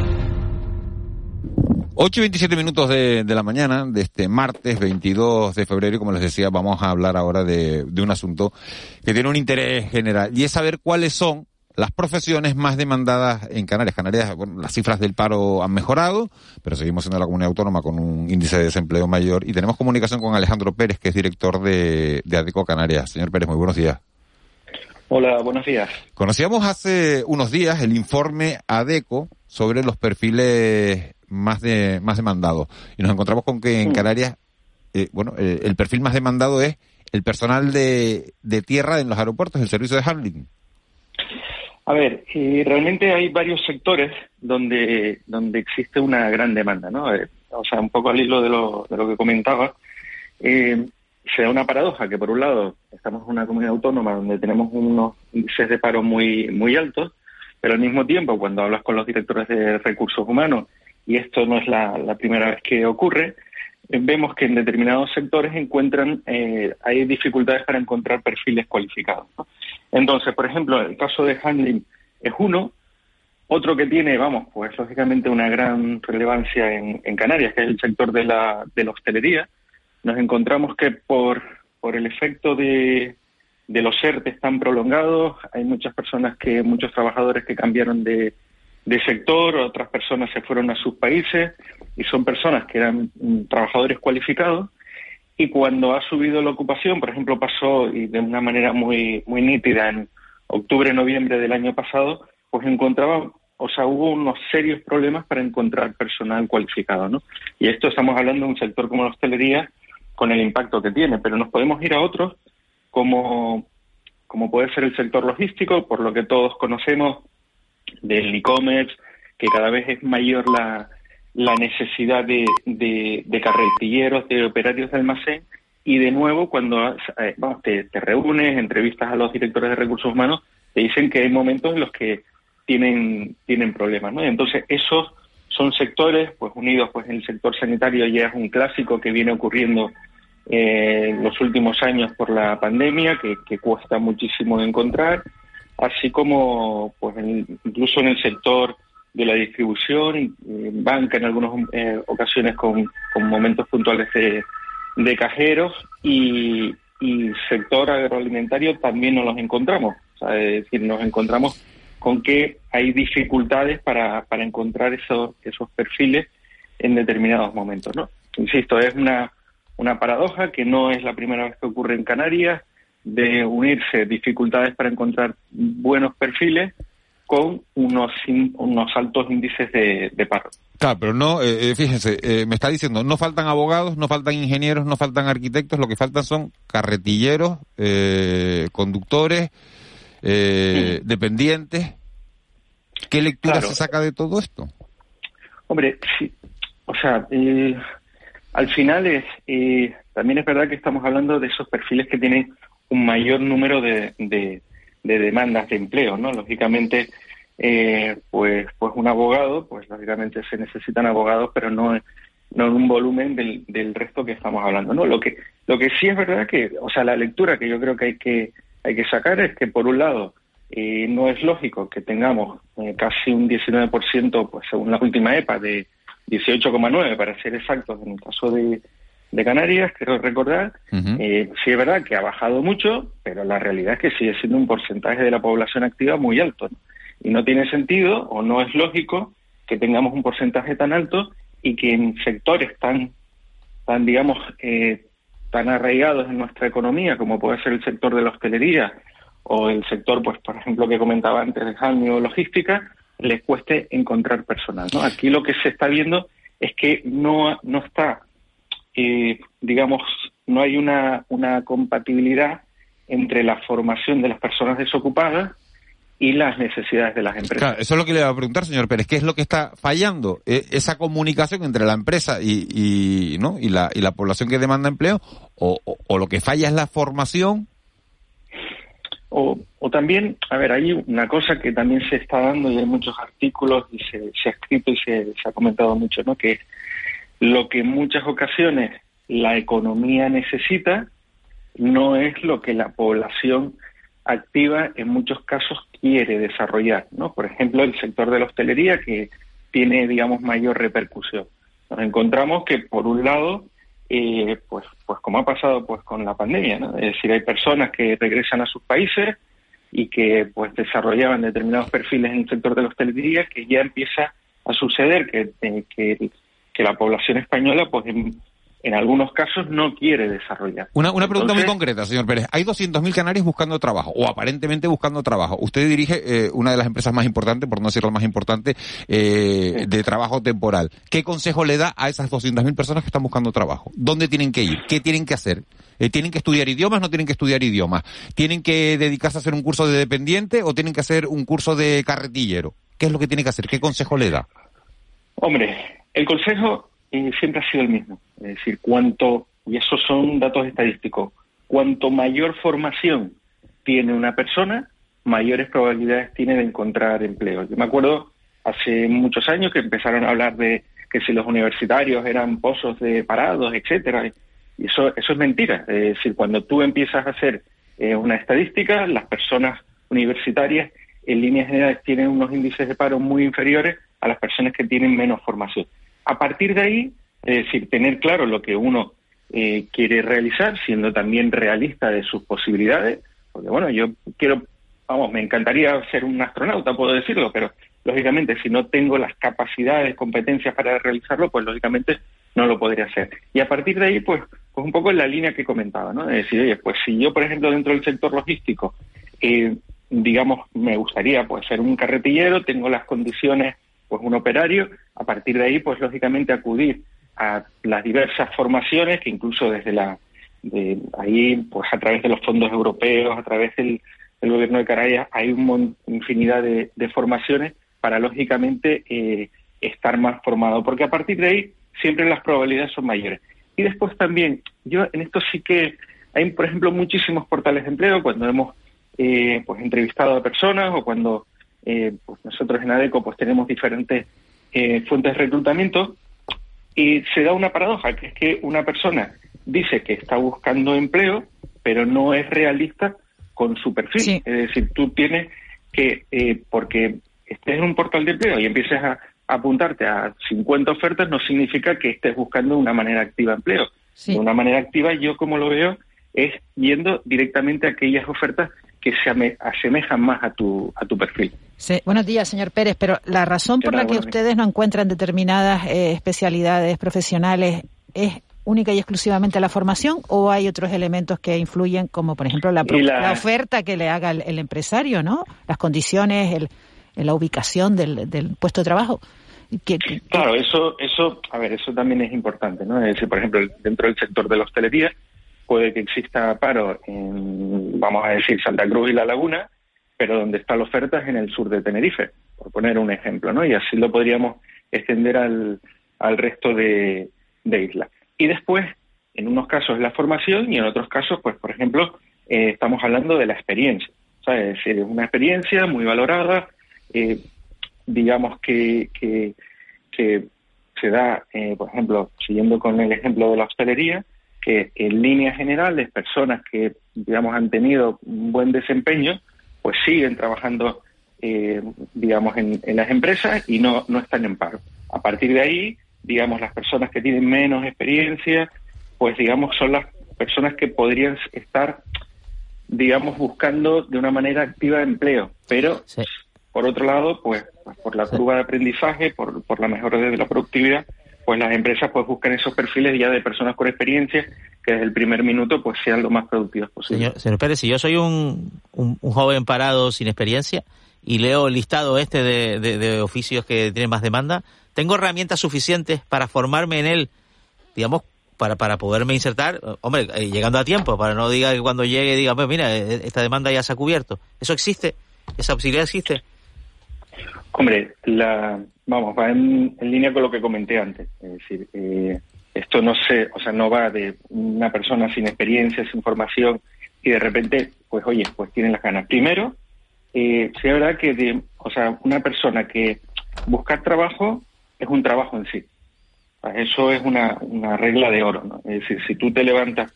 8 y 27 minutos de, de la mañana de este martes 22 de febrero y como les decía vamos a hablar ahora de, de un asunto que tiene un interés general y es saber cuáles son las profesiones más demandadas en Canarias. Canarias, bueno, las cifras del paro han mejorado, pero seguimos siendo la comunidad autónoma con un índice de desempleo mayor y tenemos comunicación con Alejandro Pérez, que es director de, de ADECO Canarias. Señor Pérez, muy buenos días. Hola, buenos días. Conocíamos hace unos días el informe ADECO sobre los perfiles más de más demandados y nos encontramos con que en. Canarias, eh, bueno, eh, el perfil más demandado es el personal de, de tierra en los aeropuertos, el servicio de handling. A ver, eh, realmente hay varios sectores donde, donde existe una gran demanda, ¿no? Eh, o sea, un poco al hilo de lo, de lo que comentaba, eh, se da una paradoja que por un lado estamos en una comunidad autónoma donde tenemos unos índices de paro muy, muy altos, pero al mismo tiempo cuando hablas con los directores de recursos humanos, y esto no es la, primera vez que ocurre, vemos que en determinados sectores encuentran, eh, hay dificultades para encontrar perfiles cualificados. Entonces, por ejemplo, el caso de handling es uno. Otro que tiene, vamos, pues lógicamente una gran relevancia en, en Canarias, que es el sector de la, de la hostelería. Nos encontramos que por, por el efecto de, de los ERTES tan prolongados, hay muchas personas que, muchos trabajadores que cambiaron de, de sector, otras personas se fueron a sus países y son personas que eran mm, trabajadores cualificados y cuando ha subido la ocupación, por ejemplo, pasó y de una manera muy muy nítida en octubre, noviembre del año pasado, pues encontraba, o sea, hubo unos serios problemas para encontrar personal cualificado, ¿no? Y esto estamos hablando de un sector como la hostelería con el impacto que tiene, pero nos podemos ir a otros como como puede ser el sector logístico, por lo que todos conocemos del e-commerce, que cada vez es mayor la, la necesidad de, de, carretilleros, de operarios de almacén, y de nuevo, cuando eh, te, te, reúnes, entrevistas a los directores de recursos humanos, te dicen que hay momentos en los que tienen, tienen problemas, ¿no? Entonces, esos son sectores, pues unidos, pues el sector sanitario ya es un clásico que viene ocurriendo eh, en los últimos años por la pandemia, que, cuesta muchísimo de encontrar, así como, pues incluso en el sector de la distribución, banca en algunas eh, ocasiones con, momentos puntuales de, de cajeros y, y, sector agroalimentario también nos los encontramos. es decir, nos encontramos con que hay dificultades para, para encontrar esos, esos perfiles en determinados momentos. ¿no? Insisto, es una, una paradoja que no es la primera vez que ocurre en Canarias de unirse dificultades para encontrar buenos perfiles con unos, unos altos índices de, paro. Claro, pero no, eh, eh, fíjense, eh, me está diciendo, no faltan abogados, no faltan ingenieros, no faltan arquitectos, lo que faltan son carretilleros, conductores, dependientes. ¿Qué lectura se saca de todo esto? Hombre, sí, o sea, al final es, también es verdad que estamos hablando de esos perfiles que tienen un mayor número de de demandas de empleo, ¿no? Lógicamente, eh, pues, pues un abogado, pues lógicamente se necesitan abogados, pero no, no en un volumen del, del resto que estamos hablando, ¿no? Lo que, lo que sí es verdad que, o sea, la lectura que yo creo que hay que, hay que sacar es que por un lado, eh, no es lógico que tengamos eh, casi un 19%, pues según la última EPA, de 18,9 para ser exactos en el caso de, de Canarias, quiero recordar. Eh, sí es verdad que ha bajado mucho, pero la realidad es que sigue siendo un porcentaje de la población activa muy alto. Y no tiene sentido o no es lógico que tengamos un porcentaje tan alto y que en sectores tan, tan digamos, eh, tan arraigados en nuestra economía, como puede ser el sector de la hostelería o el sector, pues por ejemplo, que comentaba antes de o logística, les cueste encontrar personal. ¿no? Aquí lo que se está viendo es que no, no está digamos, no hay una, una compatibilidad entre la formación de las personas desocupadas y las necesidades de las empresas. eso es lo que le voy a preguntar, señor Pérez. ¿Qué es lo que está fallando? ¿E, ¿Esa comunicación entre la empresa y, y, ¿no? y, la, y la población que demanda empleo? ¿O, o, lo que falla es la formación? O, o, también, a ver, hay una cosa que también se está dando y hay muchos artículos y se, se ha escrito y se, se, ha comentado mucho, ¿no? Que lo que en muchas ocasiones la economía necesita no es lo que la población activa en muchos casos quiere desarrollar, ¿no? Por ejemplo, el sector de la hostelería que tiene, digamos, mayor repercusión. Nos encontramos que, por un lado, eh, pues, pues como ha pasado pues con la pandemia, ¿no? Es decir, hay personas que regresan a sus países y que pues desarrollaban determinados perfiles en el sector de la hostelería que ya empieza a suceder que, eh, que que la población española, pues en, algunos casos, no quiere desarrollar. Una, una pregunta muy concreta, señor Pérez. Hay 200.000 canarios buscando trabajo, o aparentemente buscando trabajo. Usted dirige eh, una de las empresas más importantes, por no decir la más importante, eh, de trabajo temporal. ¿Qué consejo le da a esas 200.000 personas que están buscando trabajo? ¿Dónde tienen que ir? ¿Qué tienen que hacer? Eh, ¿Tienen que estudiar idiomas? ¿No tienen que estudiar idiomas? ¿Tienen que dedicarse a hacer un curso de dependiente o tienen que hacer un curso de carretillero? ¿Qué es lo que tienen que hacer? ¿Qué consejo le da? Hombre, el consejo eh, siempre ha sido el mismo, es decir, cuanto, y esos son datos estadísticos, cuanto mayor formación tiene una persona, mayores probabilidades tiene de encontrar empleo. Yo me acuerdo hace muchos años que empezaron a hablar de que si los universitarios eran pozos de parados, etcétera, y eso, eso es mentira. Es decir, cuando tú empiezas a hacer eh, una estadística, las personas universitarias en líneas generales tienen unos índices de paro muy inferiores a las personas que tienen menos formación. A partir de ahí, es decir, tener claro lo que uno eh, quiere realizar, siendo también realista de sus posibilidades, porque bueno, yo quiero, vamos, me encantaría ser un astronauta, puedo decirlo, pero lógicamente si no tengo las capacidades, competencias para realizarlo, pues lógicamente no lo podría hacer. Y a partir de ahí, pues, pues un poco en la línea que comentaba, ¿no? Es decir, oye, pues si yo, por ejemplo, dentro del sector logístico, eh, digamos, me gustaría pues ser un carretillero, tengo las condiciones pues un operario, a partir de ahí, pues lógicamente acudir a las diversas formaciones que incluso desde la de ahí, pues a través de los fondos europeos, a través del, gobierno de Canarias, hay una infinidad de, formaciones para, lógicamente, eh, estar más formado, porque a partir de ahí siempre las probabilidades son mayores. Y después también, yo en esto sí que hay, por ejemplo, muchísimos portales de empleo cuando hemos eh, pues entrevistado a personas o cuando eh, pues nosotros en ADECO pues tenemos diferentes eh, fuentes de reclutamiento y se da una paradoja, que es que una persona dice que está buscando empleo, pero no es realista con su perfil. Es decir, tú tienes que, eh, porque estés en un portal de empleo y empieces a, apuntarte a 50 ofertas, no significa que estés buscando de una manera activa empleo. De una manera activa, yo como lo veo, es yendo directamente a aquellas ofertas que se asemejan más a tu, a tu perfil. Sí. Buenos días, señor Pérez, pero la razón por la que ustedes no encuentran determinadas eh, especialidades profesionales es única y exclusivamente la formación o hay otros elementos que influyen como por ejemplo la, la... oferta que le haga el, empresario, ¿no? Las condiciones, el, la ubicación del, del puesto de trabajo. claro, eso, eso, a ver, eso también es importante, ¿no? Es decir, por ejemplo, dentro del sector de la hostelería, puede que exista paro en, vamos a decir, Santa Cruz y La Laguna, pero donde está la oferta es en el sur de Tenerife, por poner un ejemplo, ¿no? Y así lo podríamos extender al, al resto de, islas. Y después, en unos casos la formación y en otros casos, pues, por ejemplo, eh, estamos hablando de la experiencia. Es decir, es una experiencia muy valorada, eh, digamos que, que, se da, eh, por ejemplo, siguiendo con el ejemplo de la hostelería, que en líneas generales personas que, digamos, han tenido un buen desempeño, pues siguen trabajando, eh, digamos, en, las empresas y no, no están en paro. A partir de ahí, digamos, las personas que tienen menos experiencia, pues, digamos, son las personas que podrían estar, digamos, buscando de una manera activa empleo, pero por otro lado, pues, pues por la curva de aprendizaje, por, por la mejora de la productividad, pues las empresas pues buscan esos perfiles ya de personas con experiencia que desde el primer minuto pues sean lo más productivos posible. Señor, Pérez, si yo soy un, un, joven parado sin experiencia y leo el listado este de, de, oficios que tienen más demanda, ¿tengo herramientas suficientes para formarme en él, digamos, para, para poderme insertar? Hombre, eh, llegando a tiempo, para no diga que cuando llegue diga, pues mira, eh, esta demanda ya se ha cubierto. ¿Eso existe? ¿Esa posibilidad existe? Hombre, la, vamos, va en, línea con lo que comenté antes. Es decir, eh, esto no se, o sea, no va de una persona sin experiencia, sin formación y de repente, pues oye, pues tienen las ganas. Primero, eh, sí es verdad que, o sea, una persona que buscar trabajo es un trabajo en sí. Eso es una, una regla de oro, ¿no? Es decir, si tú te levantas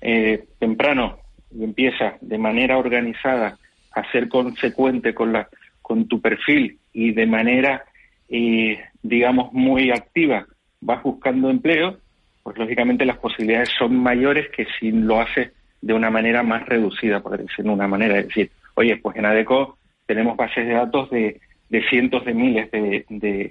eh, temprano y empiezas de manera organizada a ser consecuente con la con tu perfil y de manera eh, digamos, muy activa, vas buscando empleo, pues lógicamente las posibilidades son mayores que si lo haces de una manera más reducida, por decirlo de una manera. Es decir, oye, pues en ADECO tenemos bases de datos de, de cientos de miles de,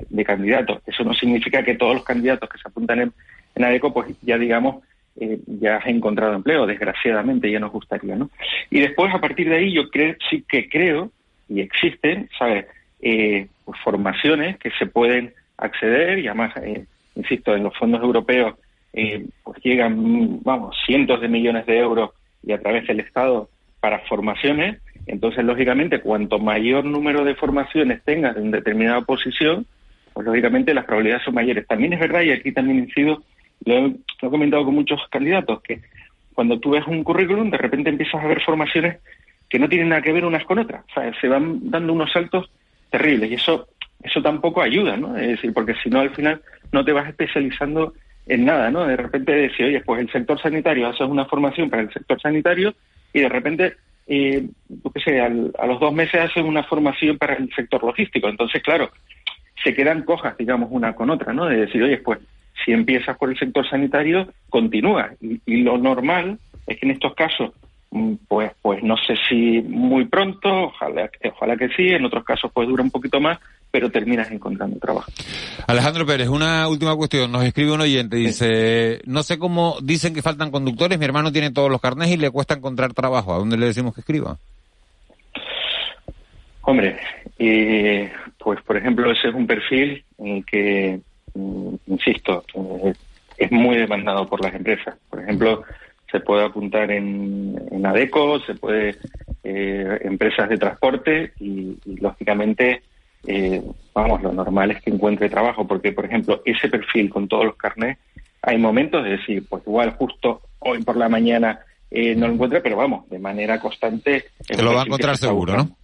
de, candidatos. Eso no significa que todos los candidatos que se apuntan en, ADECO, pues ya digamos, eh, ya has encontrado empleo, desgraciadamente ya nos gustaría, ¿no? Y después, a partir de ahí, yo creo, sí que creo, y existen, ¿sabes? Eh, pues, formaciones que se pueden acceder y además, eh, insisto, en los fondos europeos eh, pues llegan, vamos, cientos de millones de euros y a través del Estado para formaciones. Entonces, lógicamente, cuanto mayor número de formaciones tengas en determinada posición, pues lógicamente las probabilidades son mayores. También es verdad, y aquí también incido, lo he, lo he comentado con muchos candidatos, que cuando tú ves un currículum, de repente empiezas a ver formaciones que no tienen nada que ver unas con otras. O sea, se van dando unos saltos terribles y eso eso tampoco ayuda, ¿no? Es decir, porque si no al final no te vas especializando en nada, ¿no? De repente decir, oye, pues el sector sanitario, haces una formación para el sector sanitario y de repente, eh, qué sé, a los dos meses haces una formación para el sector logístico. Entonces, claro, se quedan cojas, digamos, una con otra, ¿no? De decir, oye, pues si empiezas por el sector sanitario, continúa. Y, y lo normal es que en estos casos pues, pues no sé si muy pronto, ojalá, ojalá que sí, en otros casos pues dura un poquito más, pero terminas encontrando trabajo. Alejandro Pérez, una última cuestión. Nos escribe un oyente, dice, no sé cómo dicen que faltan conductores, mi hermano tiene todos los carnes y le cuesta encontrar trabajo. ¿A dónde le decimos que escriba? Hombre, eh, pues por ejemplo ese es un perfil en que, mm, insisto, eh, es muy demandado por las empresas. Por ejemplo, se puede apuntar en, en ADECO, se puede eh, empresas de transporte y, lógicamente, eh, vamos, lo normal es que encuentre trabajo, porque, por ejemplo, ese perfil con todos los carnets, hay momentos de decir, pues igual justo hoy por la mañana eh, no lo encuentre, pero vamos, de manera constante. Se lo va a encontrar seguro, ¿no?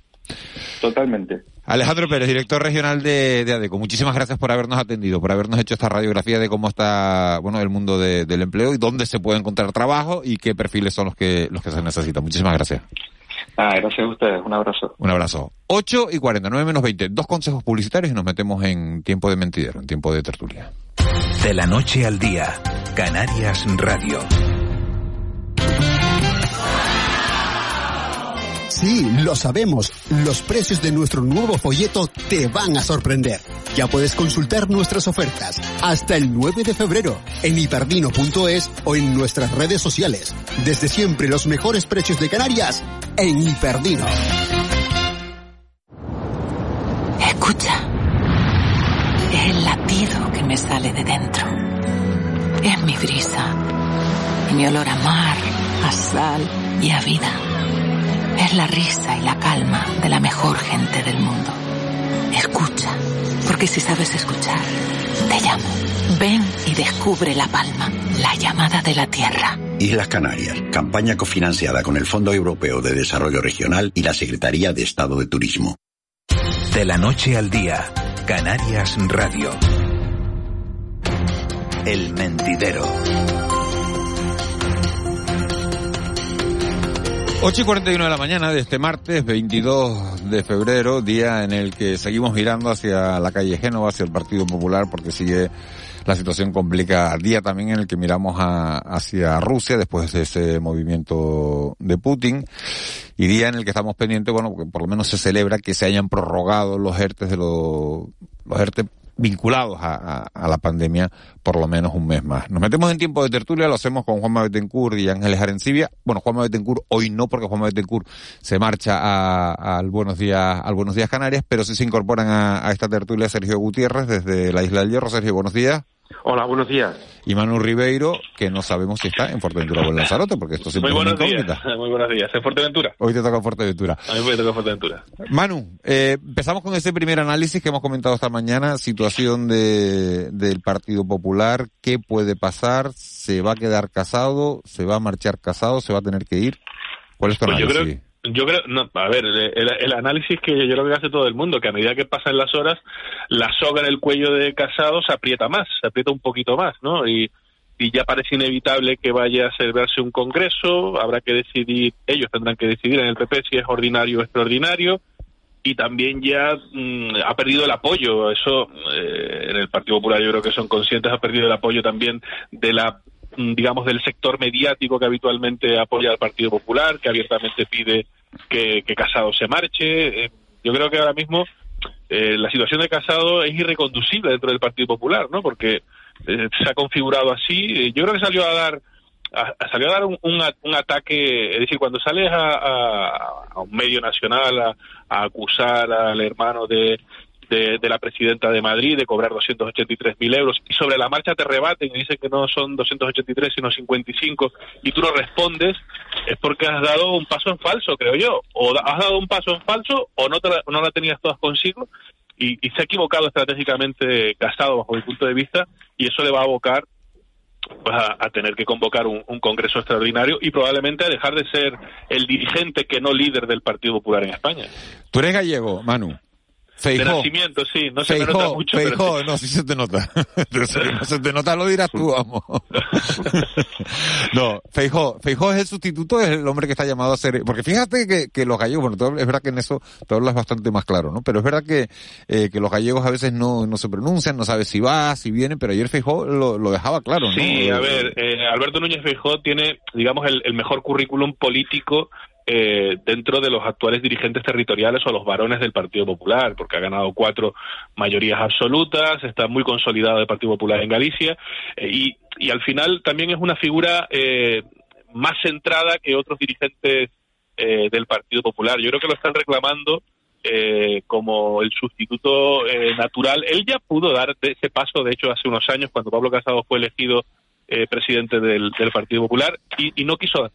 Totalmente. Alejandro Pérez, director regional de, ADECO, muchísimas gracias por habernos atendido, por habernos hecho esta radiografía de cómo está bueno el mundo del empleo y dónde se puede encontrar trabajo y qué perfiles son los que los que se necesitan. Muchísimas gracias. Ah, gracias a ustedes. Un abrazo. Un abrazo. 8 y 49 menos 20. Dos consejos publicitarios y nos metemos en tiempo de mentidero, en tiempo de tertulia. De la noche al día, Canarias Radio. Sí, lo sabemos. Los precios de nuestro nuevo folleto te van a sorprender. Ya puedes consultar nuestras ofertas hasta el 9 de febrero en hiperdino.es o en nuestras redes sociales. Desde siempre los mejores precios de Canarias en Hiperdino. Escucha. Es el latido que me sale de dentro. Es mi brisa. Mi olor a mar, a sal y a vida. Es la risa y la calma de la mejor gente del mundo. Escucha, porque si sabes escuchar, te llamo. Ven y descubre La Palma, la llamada de la tierra. Islas Canarias, campaña cofinanciada con el Fondo Europeo de Desarrollo Regional y la Secretaría de Estado de Turismo. De la noche al día, Canarias Radio. El mentidero. 8 y 41 de la mañana de este martes 22 de febrero, día en el que seguimos mirando hacia la calle Génova, hacia el Partido Popular, porque sigue la situación complicada. Día también en el que miramos hacia Rusia después de ese movimiento de Putin. Y día en el que estamos pendientes, bueno, porque por lo menos se celebra que se hayan prorrogado los ERTES de los, los ERTE vinculados a, la pandemia por lo menos un mes más. Nos metemos en tiempo de tertulia, lo hacemos con Juanma Betancourt y Ángeles Arencibia. Bueno, Juanma Betancourt hoy no, porque Juanma Betancourt se marcha al Buenos Días, al Buenos Días Canarias, pero sí se incorporan a, a esta tertulia Sergio Gutiérrez desde la Isla del Hierro. Sergio, buenos días. Hola, buenos días. Y Manu Ribeiro, que no sabemos si está en Fuerteventura o en Lanzarote, porque esto siempre Muy buenos es días. (laughs) Muy buenos días. ¿En Fuerteventura? Hoy te toca Fuerteventura. A mí me toca Fuerteventura. Manu, eh, empezamos con ese primer análisis que hemos comentado esta mañana, situación de, del Partido Popular, ¿qué puede pasar? ¿Se va a quedar casado? ¿Se va a marchar casado? ¿Se va a tener que ir? ¿Cuál es tu pues análisis? Yo creo, no, a ver, el, análisis que yo creo que hace todo el mundo, que a medida que pasan las horas, la soga en el cuello de Casado se aprieta más, se aprieta un poquito más, ¿no? Y, ya parece inevitable que vaya a celebrarse un congreso, habrá que decidir, ellos tendrán que decidir en el PP si es ordinario o extraordinario, y también ya mm, ha perdido el apoyo, eso eh, en el Partido Popular yo creo que son conscientes, ha perdido el apoyo también de la digamos del sector mediático que habitualmente apoya al Partido Popular, que abiertamente pide que, Casado se marche. Eh, yo creo que ahora mismo eh, la situación de Casado es irreconducible dentro del Partido Popular, ¿no? Porque eh, se ha configurado así. Yo creo que salió a dar salió a dar un, un, ataque, es decir, cuando sales a, a, un medio nacional a, a, acusar al hermano de, de, la presidenta de Madrid de cobrar 283.000 euros y sobre la marcha te rebaten y dicen que no son 283 sino 55 y tú no respondes, es porque has dado un paso en falso, creo yo. O has dado un paso en falso o no, te la, no la tenías todas consigo y, se ha equivocado estratégicamente Casado bajo mi punto de vista y eso le va a abocar pues a, tener que convocar un, un, congreso extraordinario y probablemente a dejar de ser el dirigente que no líder del Partido Popular en España. Tú eres gallego, Manu. De nacimiento, sí. No se me nota mucho, pero no, sí se te nota. (laughs) no se te nota, lo dirás tú, vamos. (laughs) no, Feijó, Feijó es el sustituto, es el hombre que está llamado a ser... Porque fíjate que, que los gallegos, bueno, es verdad que en eso te hablas bastante más claro, ¿no? Pero es verdad que, eh, que los gallegos a veces no, no se pronuncian, no sabes si va, si viene, pero ayer Feijó lo, lo dejaba claro, ¿no? Sí, a ver, eh, Alberto Núñez Feijó tiene, digamos, el, el mejor currículum político eh, dentro de los actuales dirigentes territoriales o los varones del Partido Popular, porque ha ganado cuatro mayorías absolutas, está muy consolidado el Partido Popular en Galicia eh, y, y, al final también es una figura eh, más centrada que otros dirigentes del Partido Popular. Yo creo que lo están reclamando como el sustituto natural. Él ya pudo dar ese paso, de hecho, hace unos años, cuando Pablo Casado fue elegido eh, presidente del, Partido Popular y, no quiso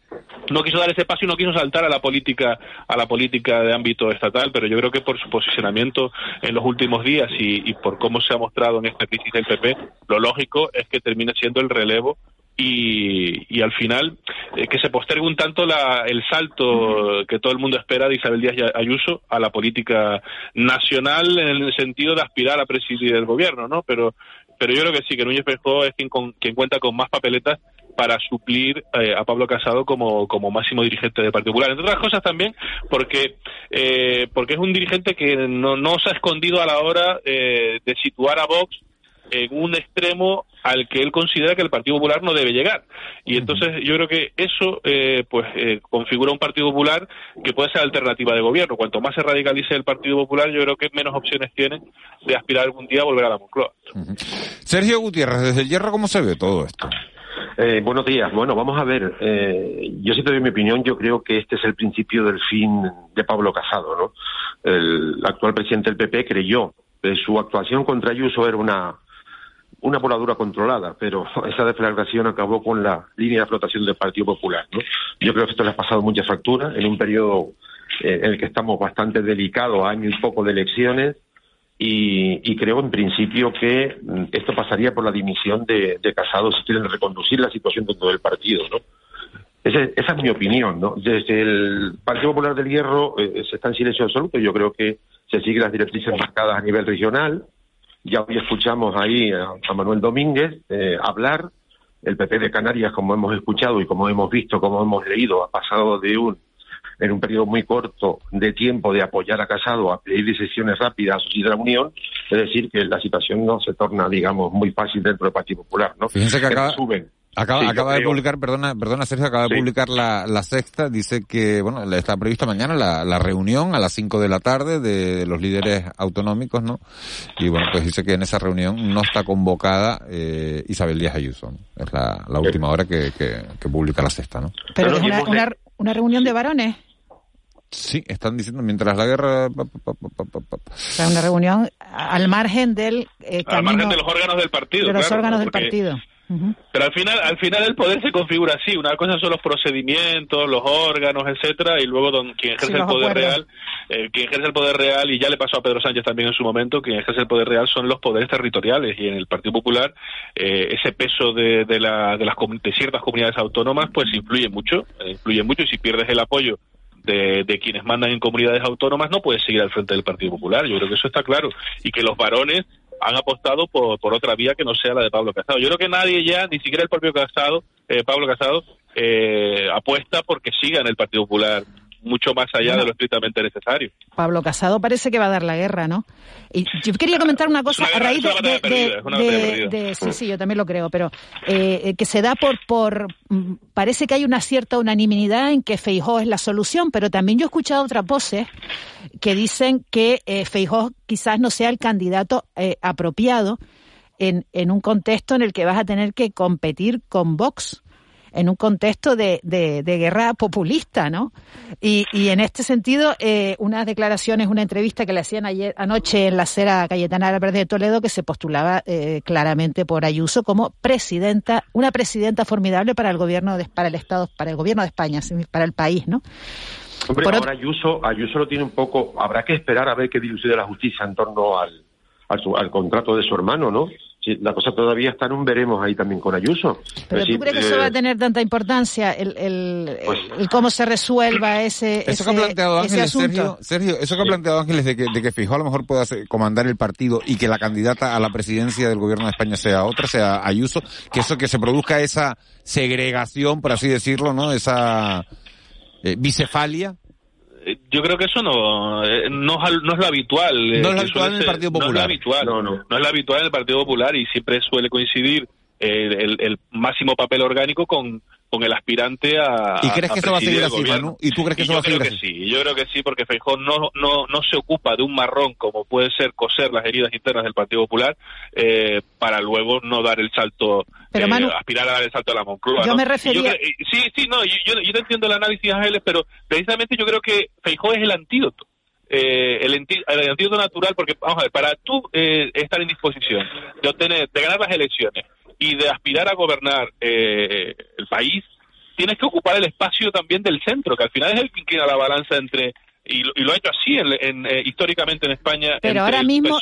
no quiso dar ese paso y no quiso saltar a la política a la política de ámbito estatal pero yo creo que por su posicionamiento en los últimos días y, por cómo se ha mostrado en esta crisis del PP lo lógico es que termine siendo el relevo y, al final eh, que se postergue un tanto la, el salto que todo el mundo espera de Isabel Díaz Ayuso a la política nacional en el sentido de aspirar a presidir el gobierno, ¿no? Pero pero yo creo que sí, que Núñez Feijóo es quien, quien cuenta con más papeletas para suplir eh, a Pablo Casado como, como máximo dirigente de Partido. Entre otras cosas también porque, eh, porque es un dirigente que no, no se ha escondido a la hora eh, de situar a Vox en un extremo al que él considera que el Partido Popular no debe llegar. Y entonces yo creo que eso eh, pues eh, configura un Partido Popular que puede ser alternativa de gobierno. Cuanto más se radicalice el Partido Popular, yo creo que menos opciones tiene de aspirar algún día a volver a la Moncloa. Sergio Gutiérrez, desde el Hierro, ¿cómo se ve todo esto? Eh, buenos días. Bueno, vamos a ver. Eh, yo siempre doy mi opinión. Yo creo que este es el principio del fin de Pablo Casado, ¿no? El actual presidente del PP creyó que su actuación contra Ayuso era una una voladura controlada, pero (laughs) esa deflagración acabó con la línea de flotación del Partido Popular. ¿no? Yo creo que esto le ha pasado mucha factura en un periodo eh, en el que estamos bastante delicados, año y poco de elecciones, y, creo en principio que mm, esto pasaría por la dimisión de, de Casado si quieren reconducir la situación dentro del partido. ¿no? esa es mi opinión. ¿no? Desde el Partido Popular del Hierro eh, se está en silencio absoluto. Yo creo que se siguen las directrices marcadas a nivel regional ya hoy escuchamos ahí a, Manuel Domínguez eh, hablar. El PP de Canarias, como hemos escuchado y como hemos visto, como hemos leído, ha pasado de un en un periodo muy corto de tiempo de apoyar a Casado a pedir decisiones rápidas y de la Unión, es decir, que la situación no se torna, digamos, muy fácil dentro del Partido Popular, ¿no? Fíjense que acaba, suben. Acaba, acaba de publicar, perdona, perdona Sergio, acaba de publicar la, la sexta, dice que, bueno, está prevista mañana la, la reunión a las 5 de la tarde de los líderes autonómicos, ¿no? Y bueno, pues dice que en esa reunión no está convocada eh, Isabel Díaz Ayuso, Es la, la última hora que, que, que, publica la sexta, ¿no? Pero es una, una, una reunión de varones. Sí, están diciendo mientras la guerra. o sea, una reunión al margen del eh, Al margen de los órganos del partido. De los órganos del partido. Pero al final, al final el poder se configura así. Una cosa son los procedimientos, los órganos, etcétera, y luego don, quien ejerce el poder real, eh, quien ejerce el poder real y ya le pasó a Pedro Sánchez también en su momento, quien ejerce el poder real son los poderes territoriales y en el Partido Popular eh, ese peso de, de, la, de las de ciertas comunidades autónomas pues influye mucho, eh, influye mucho y si pierdes el apoyo de, de, quienes mandan en comunidades autónomas no puedes seguir al frente del Partido Popular. Yo creo que eso está claro. Y que los varones han apostado por, por otra vía que no sea la de Pablo Casado. Yo creo que nadie ya, ni siquiera el propio Casado, eh, Pablo Casado, eh, apuesta porque siga en el Partido Popular mucho más allá de lo estrictamente necesario. Pablo Casado parece que va a dar la guerra, ¿no? Y yo quería comentar una cosa a raíz de, de, sí, sí, yo también lo creo, pero eh, que se da por por mm, parece que hay una cierta unanimidad en que Feijó es la solución, pero también yo he escuchado otras voces que dicen que eh, Feijó quizás no sea el candidato eh, apropiado en, en un contexto en el que vas a tener que competir con Vox en un contexto de, de, guerra populista, ¿no? Y, y en este sentido, eh, unas declaraciones, una entrevista que le hacían ayer anoche en la acera Cayetana Álvarez de Toledo, que se postulaba eh, claramente por Ayuso como presidenta, una presidenta formidable para el gobierno, de, para el Estado, para el gobierno de España, para el país, ¿no? Hombre, ahora Ayuso, Ayuso lo tiene un poco, habrá que esperar a ver qué dilucide la justicia en torno al, al, al contrato de su hermano, ¿no? Sí, la cosa todavía está en un veremos ahí también con Ayuso. Pero tú crees que eso va a eh, tener tanta importancia, el, el, pues el cómo se resuelva ese, eso que ha planteado Ángeles, Sergio, Sergio, eso que ha planteado Ángeles de que, de que Fijó a lo mejor pueda comandar el partido y que la candidata a la presidencia del gobierno de España sea otra, sea Ayuso, que eso que se produzca esa segregación, por así decirlo, ¿no? Esa eh, bicefalia yo creo que eso no, eh, no, no es lo habitual. Eh, no es lo habitual en el Partido Popular. No es lo habitual, no, no. no es lo habitual en el Partido Popular y siempre suele coincidir el, el, máximo papel orgánico con, con el aspirante a. ¿Y crees que eso va a seguir así, Manu? ¿Y tú crees que eso va a seguir así? Sí, yo creo que sí, porque Feijón no, no, no se ocupa de un marrón como puede ser coser las heridas internas del Partido Popular eh, para luego no dar el salto, pero, eh, aspirar a dar el salto a la Moncloa. Yo me refería. sí, sí, no, yo, yo, te entiendo el análisis, Ángeles, pero precisamente yo creo que Feijón es el antídoto. Eh, el, el, antídoto natural, porque, vamos a ver, para tú eh, estar en disposición de obtener, de ganar las elecciones y de aspirar a gobernar eh, el país, tienes que ocupar el espacio también del centro, que al final es el que inclina la balanza entre y lo, y lo ha hecho así en, eh, históricamente en España. Pero ahora mismo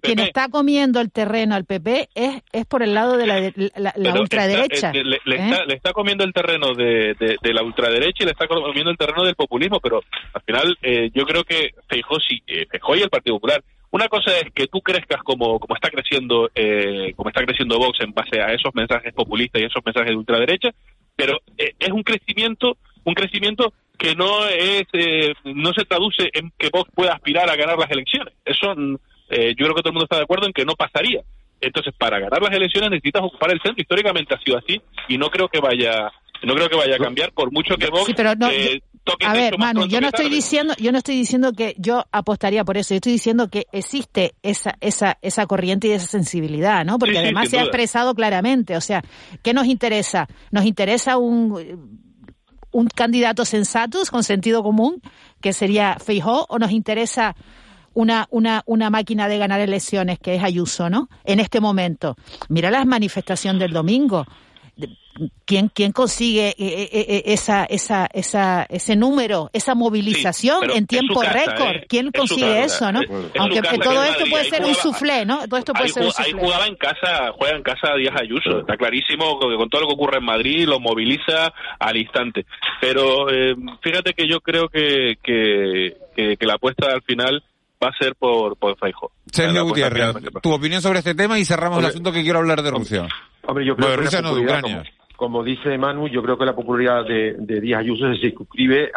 quien está comiendo el terreno al PP es, es por el lado de la, la, ultraderecha. Eh, le, está, le, está, comiendo el terreno de, de, la ultraderecha y le está comiendo el terreno del populismo, pero al final eh, yo creo que Feijóo, sí, Feijóo y el Partido Popular una cosa es que tú crezcas como, como está creciendo eh, como está creciendo Vox en base a esos mensajes populistas y esos mensajes de ultraderecha, pero eh, es un crecimiento un crecimiento que no es eh, no se traduce en que Vox pueda aspirar a ganar las elecciones. Eso yo creo que todo el mundo está de acuerdo en que no pasaría. Entonces, para ganar las elecciones necesitas ocupar el centro. Históricamente ha sido así y no creo que vaya no creo que vaya a cambiar por mucho que Vox a ver, Manu, yo no estoy diciendo, yo no estoy diciendo que yo apostaría por eso. Yo estoy diciendo que existe esa esa esa corriente y esa sensibilidad, ¿no? Porque además se ha expresado claramente. O sea, ¿qué nos interesa? Nos interesa un un candidato sensato con sentido común, que sería Feijó, o nos interesa una, una, una máquina de ganar elecciones, que es Ayuso, ¿no? En este momento. Mira la manifestación del domingo. ¿Quién, quién consigue eh, eh, eh, esa, esa, esa, ese número, esa movilización en tiempo récord? ¿Quién consigue eso, no? Aunque todo esto puede ser un suflé, ¿no? Todo esto puede ser un Ahí jugaba en casa, juega en casa Díaz Ayuso. Está clarísimo que con todo lo que ocurre en Madrid lo moviliza al instante. Pero fíjate que yo creo que, que, que, la apuesta al final va a ser por, por Feijóo. Sergio Gutiérrez, tu opinión sobre este tema y cerramos el asunto que quiero hablar de Rusia. Hombre, yo creo que no, de Ucrania. Como, dice Manu, yo creo que la popularidad de, Díaz Ayuso se circunscribe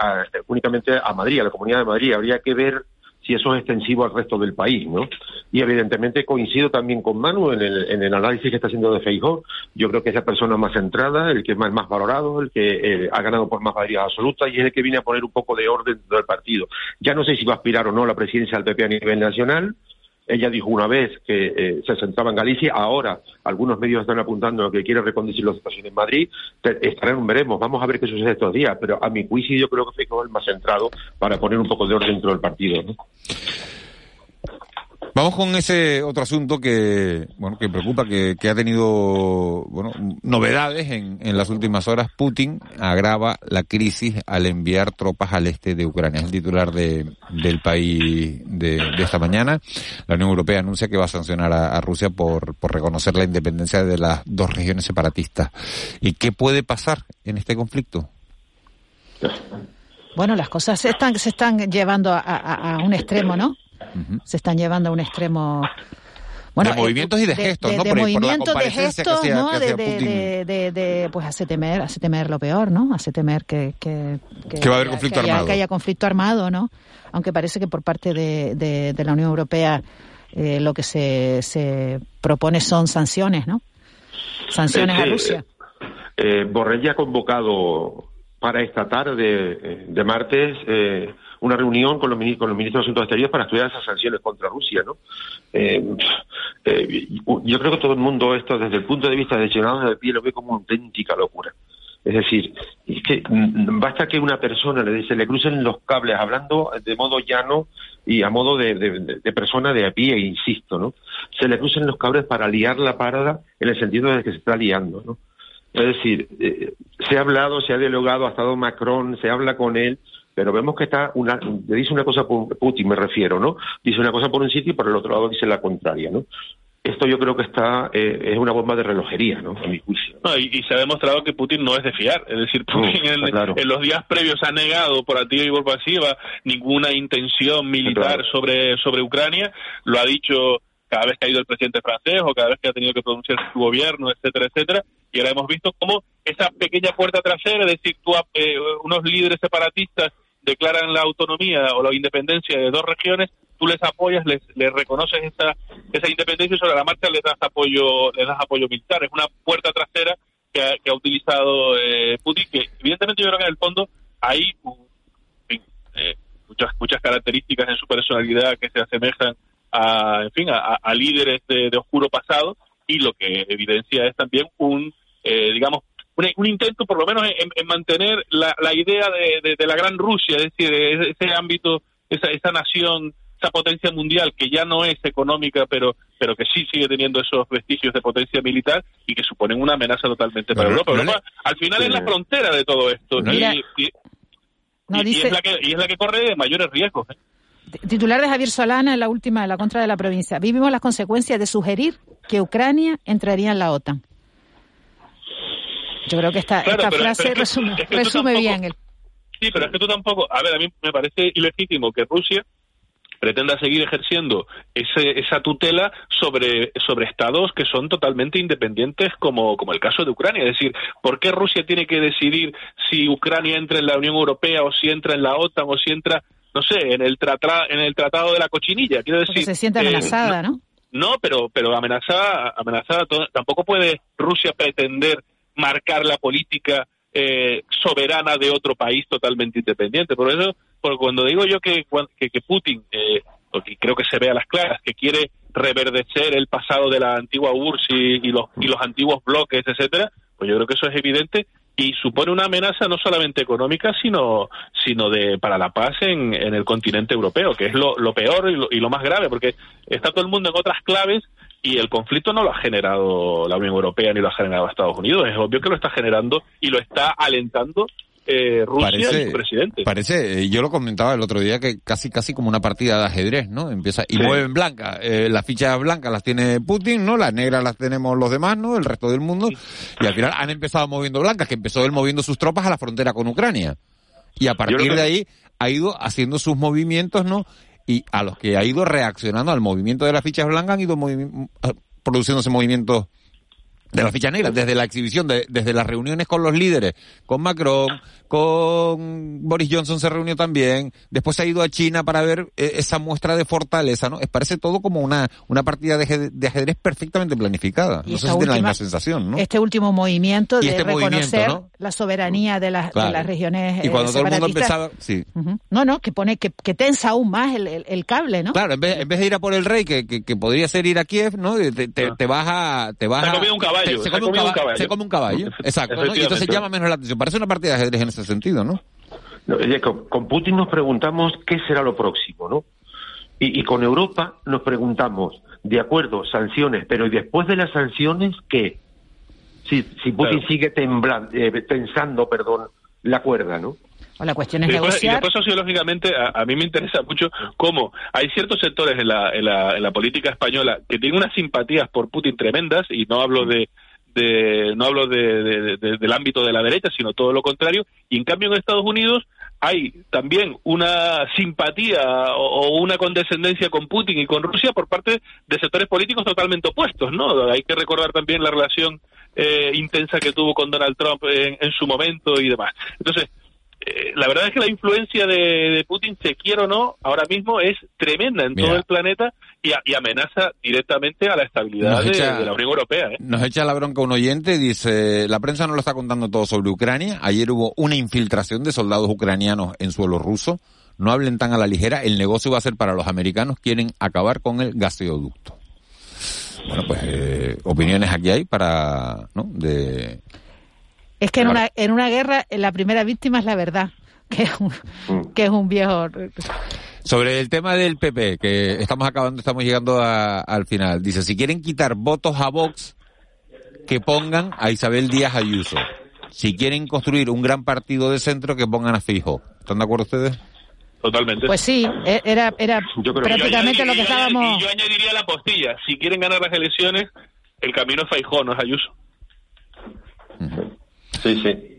únicamente a Madrid, a la Comunidad de Madrid. Habría que ver si eso es extensivo al resto del país, ¿no? Y evidentemente coincido también con Manu en el, en el análisis que está haciendo de Feijóo. Yo creo que es la persona más centrada, el que más, más valorado, el que eh, ha ganado por más mayoría absoluta y es el que viene a poner un poco de orden del partido. Ya no sé si va a aspirar o no a la presidencia del PP a nivel nacional, ella dijo una vez que eh, se sentaba en Galicia, ahora algunos medios están apuntando a que quiere reconducir la situación en Madrid. Estaremos, veremos, vamos a ver qué sucede estos días, pero a mi juicio yo creo que fue el más centrado para poner un poco de orden dentro del partido. ¿no? Vamos con ese otro asunto que, bueno, que preocupa, que, que ha tenido, bueno, novedades en, en, las últimas horas. Putin agrava la crisis al enviar tropas al este de Ucrania. Es el titular de, del país de, esta mañana. La Unión Europea anuncia que va a sancionar a, Rusia por, por reconocer la independencia de las dos regiones separatistas. ¿Y qué puede pasar en este conflicto? Bueno, las cosas se están, se están llevando a, a un extremo, ¿no? Se están llevando a un extremo bueno, de movimientos y de gestos, ¿no? De, movimientos, de gestos, ¿no? De, de, pues hace temer, hace temer lo peor, ¿no? Hace temer que... Que, que, va a haber conflicto armado. que haya conflicto armado, ¿no? Aunque parece que por parte de, la Unión Europea eh, lo que se, se propone son sanciones, ¿no? Sanciones a Rusia. Eh, Borrell ya ha convocado para esta tarde eh, de martes eh, una reunión con los, ministros, los ministros de Asuntos Exteriores para estudiar esas sanciones contra Rusia, ¿no? Eh, eh, yo creo que todo el mundo esto, desde el punto de vista de ciudadanos de pie, lo ve como una auténtica locura. Es decir, es que basta que una persona le dice, le crucen los cables hablando de modo llano y a modo de, de, persona de a pie, insisto, ¿no? Se le crucen los cables para liar la parada en el sentido de que se está liando, ¿no? Es decir, eh, se ha hablado, se ha dialogado, ha estado Macron, se habla con él, pero vemos que está una, le dice una cosa por Putin, me refiero, ¿no? Dice una cosa por un sitio y por el otro lado dice la contraria, ¿no? Esto yo creo que está eh, es una bomba de relojería, ¿no? A mi juicio. y, se ha demostrado que Putin no es de fiar. Es decir, Putin en, los días previos ha negado por activa y por pasiva ninguna intención militar sobre, sobre Ucrania. Lo ha dicho cada vez que ha ido el presidente francés o cada vez que ha tenido que pronunciar su gobierno, etcétera, etcétera. Y ahora hemos visto cómo esa pequeña puerta trasera, es decir, tú, eh, unos líderes separatistas declaran la autonomía o la independencia de dos regiones, tú les apoyas, les, reconoces esa, esa independencia y sobre la marcha les das apoyo, les das apoyo militar. Es una puerta trasera que ha, que ha utilizado eh, Putin, que evidentemente yo creo que en el fondo hay eh, muchas, muchas características en su personalidad que se asemejan a, en fin, a, a líderes de, de, oscuro pasado y lo que evidencia es también un, eh, digamos, un, intento por lo menos en, mantener la, la idea de, de, la gran Rusia, es decir, ese ámbito, esa, esa nación esa potencia mundial que ya no es económica, pero, pero que sí sigue teniendo esos vestigios de potencia militar y que suponen una amenaza totalmente para Europa. Europa al final es la frontera de todo esto y, y, es la que, y es la que corre mayores riesgos. ¿eh? Titular de Javier Solana en la última de la contra de la provincia. Vivimos las consecuencias de sugerir que Ucrania entraría en la OTAN. Yo creo que esta, esta frase resume, bien el... Sí, pero es que tú tampoco... A ver, a mí me parece ilegítimo que Rusia pretenda seguir ejerciendo ese, esa tutela sobre, sobre estados que son totalmente independientes, como, como el caso de Ucrania. Es decir, ¿por qué Rusia tiene que decidir si Ucrania entra en la Unión Europea o si entra en la OTAN o si entra, no sé, en el, en el Tratado de la Cochinilla? Quiero decir, se siente amenazada, ¿no? No, pero, pero amenazada, amenazada tampoco puede Rusia pretender marcar la política eh, soberana de otro país totalmente independiente. Por eso, por cuando digo yo que, que, Putin, eh, porque creo que se ve a las claras, que quiere reverdecer el pasado de la antigua URSS y, los, y los antiguos bloques, etcétera, pues yo creo que eso es evidente y supone una amenaza no solamente económica, sino, sino de, para la paz en, en el continente europeo, que es lo, lo peor y lo, y lo más grave, porque está todo el mundo en otras claves y el conflicto no lo ha generado la Unión Europea ni lo ha generado Estados Unidos. Es obvio que lo está generando y lo está alentando eh, Rusia y su presidente. Parece, eh, yo lo comentaba el otro día que casi casi como una partida de ajedrez, ¿no? Empieza y mueven blanca. Eh, las fichas blancas las tiene Putin, ¿no? Las negras las tenemos los demás, ¿no? El resto del mundo. Y al final han empezado moviendo blancas, que empezó él moviendo sus tropas a la frontera con Ucrania. Y a partir de ahí ha ido haciendo sus movimientos, ¿no? Y a los que ha ido reaccionando al movimiento de las fichas blancas han ido produciéndose movimientos de las fichas negras, desde la exhibición, desde las reuniones con los líderes, con Macron, con Boris Johnson se reunió también, después se ha ido a China para ver eh, esa muestra de fortaleza, ¿no? Parece todo como una, una partida de, ajedrez perfectamente planificada. No sé si tiene la misma sensación, ¿no? Este último movimiento de este reconocer la soberanía de las, de las regiones Y cuando todo el mundo empezaba, sí. No, no, que pone, que, que tensa aún más el, el, cable, ¿no? Claro, en vez, en vez de ir a por el rey, que, que, podría ser ir a Kiev, ¿no? Te, te, vas a, te vas a, caballo. Se, come un caballo. Se come un caballo. Exacto, ¿no? Y entonces llama menos la atención. Parece una partida de ajedrez en ese sentido, ¿no? con, Putin nos preguntamos qué será lo próximo, ¿no? Y, con Europa nos preguntamos, de acuerdo, sanciones, pero ¿y después de las sanciones qué? Si, si Putin sigue temblando, eh, tensando, perdón, la cuerda, ¿no? O la cuestión es y después, negociar. Y después, sociológicamente, a, mí me interesa mucho cómo hay ciertos sectores en la, en la, en la política española que tienen unas simpatías por Putin tremendas, y no hablo de, de, no hablo de, del ámbito de la derecha, sino todo lo contrario, y en cambio en Estados Unidos hay también una simpatía o, una condescendencia con Putin y con Rusia por parte de sectores políticos totalmente opuestos, ¿no? Hay que recordar también la relación eh, intensa que tuvo con Donald Trump en, en su momento y demás. Entonces, eh, la verdad es que la influencia de, Putin, se quiere o no, ahora mismo es tremenda en todo el planeta y, amenaza directamente a la estabilidad de, la Unión Europea. ¿eh? Nos echa la bronca un oyente, dice, la prensa no lo está contando todo sobre Ucrania. Ayer hubo una infiltración de soldados ucranianos en suelo ruso. No hablen tan a la ligera, el negocio va a ser para los americanos, quieren acabar con el gaseoducto. Bueno, pues eh, opiniones aquí hay para, ¿no? De es que en una, en una guerra la primera víctima es la verdad, (laughs) que es un, mm. que es un viejo... Sobre el tema del PP, que estamos acabando, estamos llegando al final. Dice, si quieren quitar votos a Vox, que pongan a Isabel Díaz Ayuso. Si quieren construir un gran partido de centro, que pongan a Fijo. ¿Están de acuerdo ustedes? Totalmente. Pues sí, e, era, era prácticamente lo que estábamos... Y yo añadiría la postilla. Si quieren ganar las elecciones, el camino es Feijó, no es Ayuso. Sí, sí.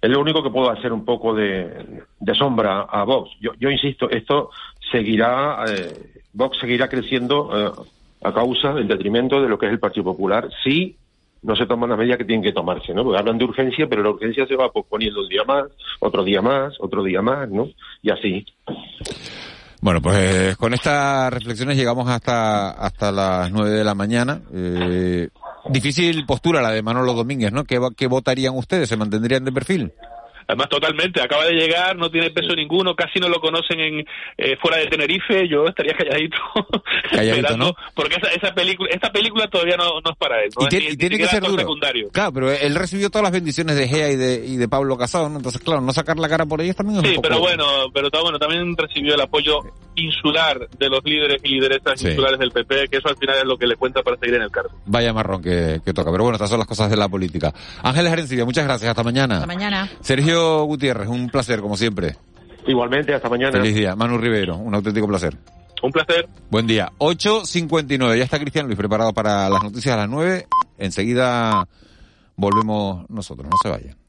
Es lo único que puedo hacer un poco de, sombra a Vox. Yo, yo insisto, esto seguirá, eh, Vox seguirá creciendo eh, a causa, del detrimento de lo que es el Partido Popular, si no se toman las medidas que tienen que tomarse, ¿no? Porque hablan de urgencia, pero la urgencia se va posponiendo un día más, otro día más, otro día más, ¿no? Y así. Bueno, pues con estas reflexiones llegamos hasta, hasta las nueve de la mañana. Eh, Difícil postura la de Manolo Domínguez, ¿no? ¿Qué, ¿Qué, votarían ustedes? ¿Se mantendrían de perfil? Además, totalmente, acaba de llegar, no tiene peso ninguno, casi no lo conocen en eh, fuera de Tenerife, yo estaría calladito, (laughs) esperando, porque esa, esa película, esta película todavía no, no es para él, ¿no? Y, tiene, Es y ni- tiene ni que ser duro. secundario. Claro, pero él recibió todas las bendiciones de Gea y de, y de Pablo Casado, ¿no? Entonces, claro, no sacar la cara por ellos también es Sí, un poco... pero bueno, pero ta- bueno, también recibió el apoyo insular de los líderes y lideresas Sí. insulares del PP, que eso al final es lo que le cuenta para seguir en el cargo. Vaya marrón que, que toca. Pero bueno, estas son las cosas de la política. Ángeles Arencibia, muchas gracias. Hasta mañana. Hasta mañana. Sergio Gutiérrez, un placer, como siempre. Igualmente, hasta mañana. Feliz día. Manu Rivero, un auténtico placer. Un placer. Buen día. 8.59. Ya está Cristian Luis preparado para las noticias a las 9. Enseguida volvemos nosotros. No se vayan.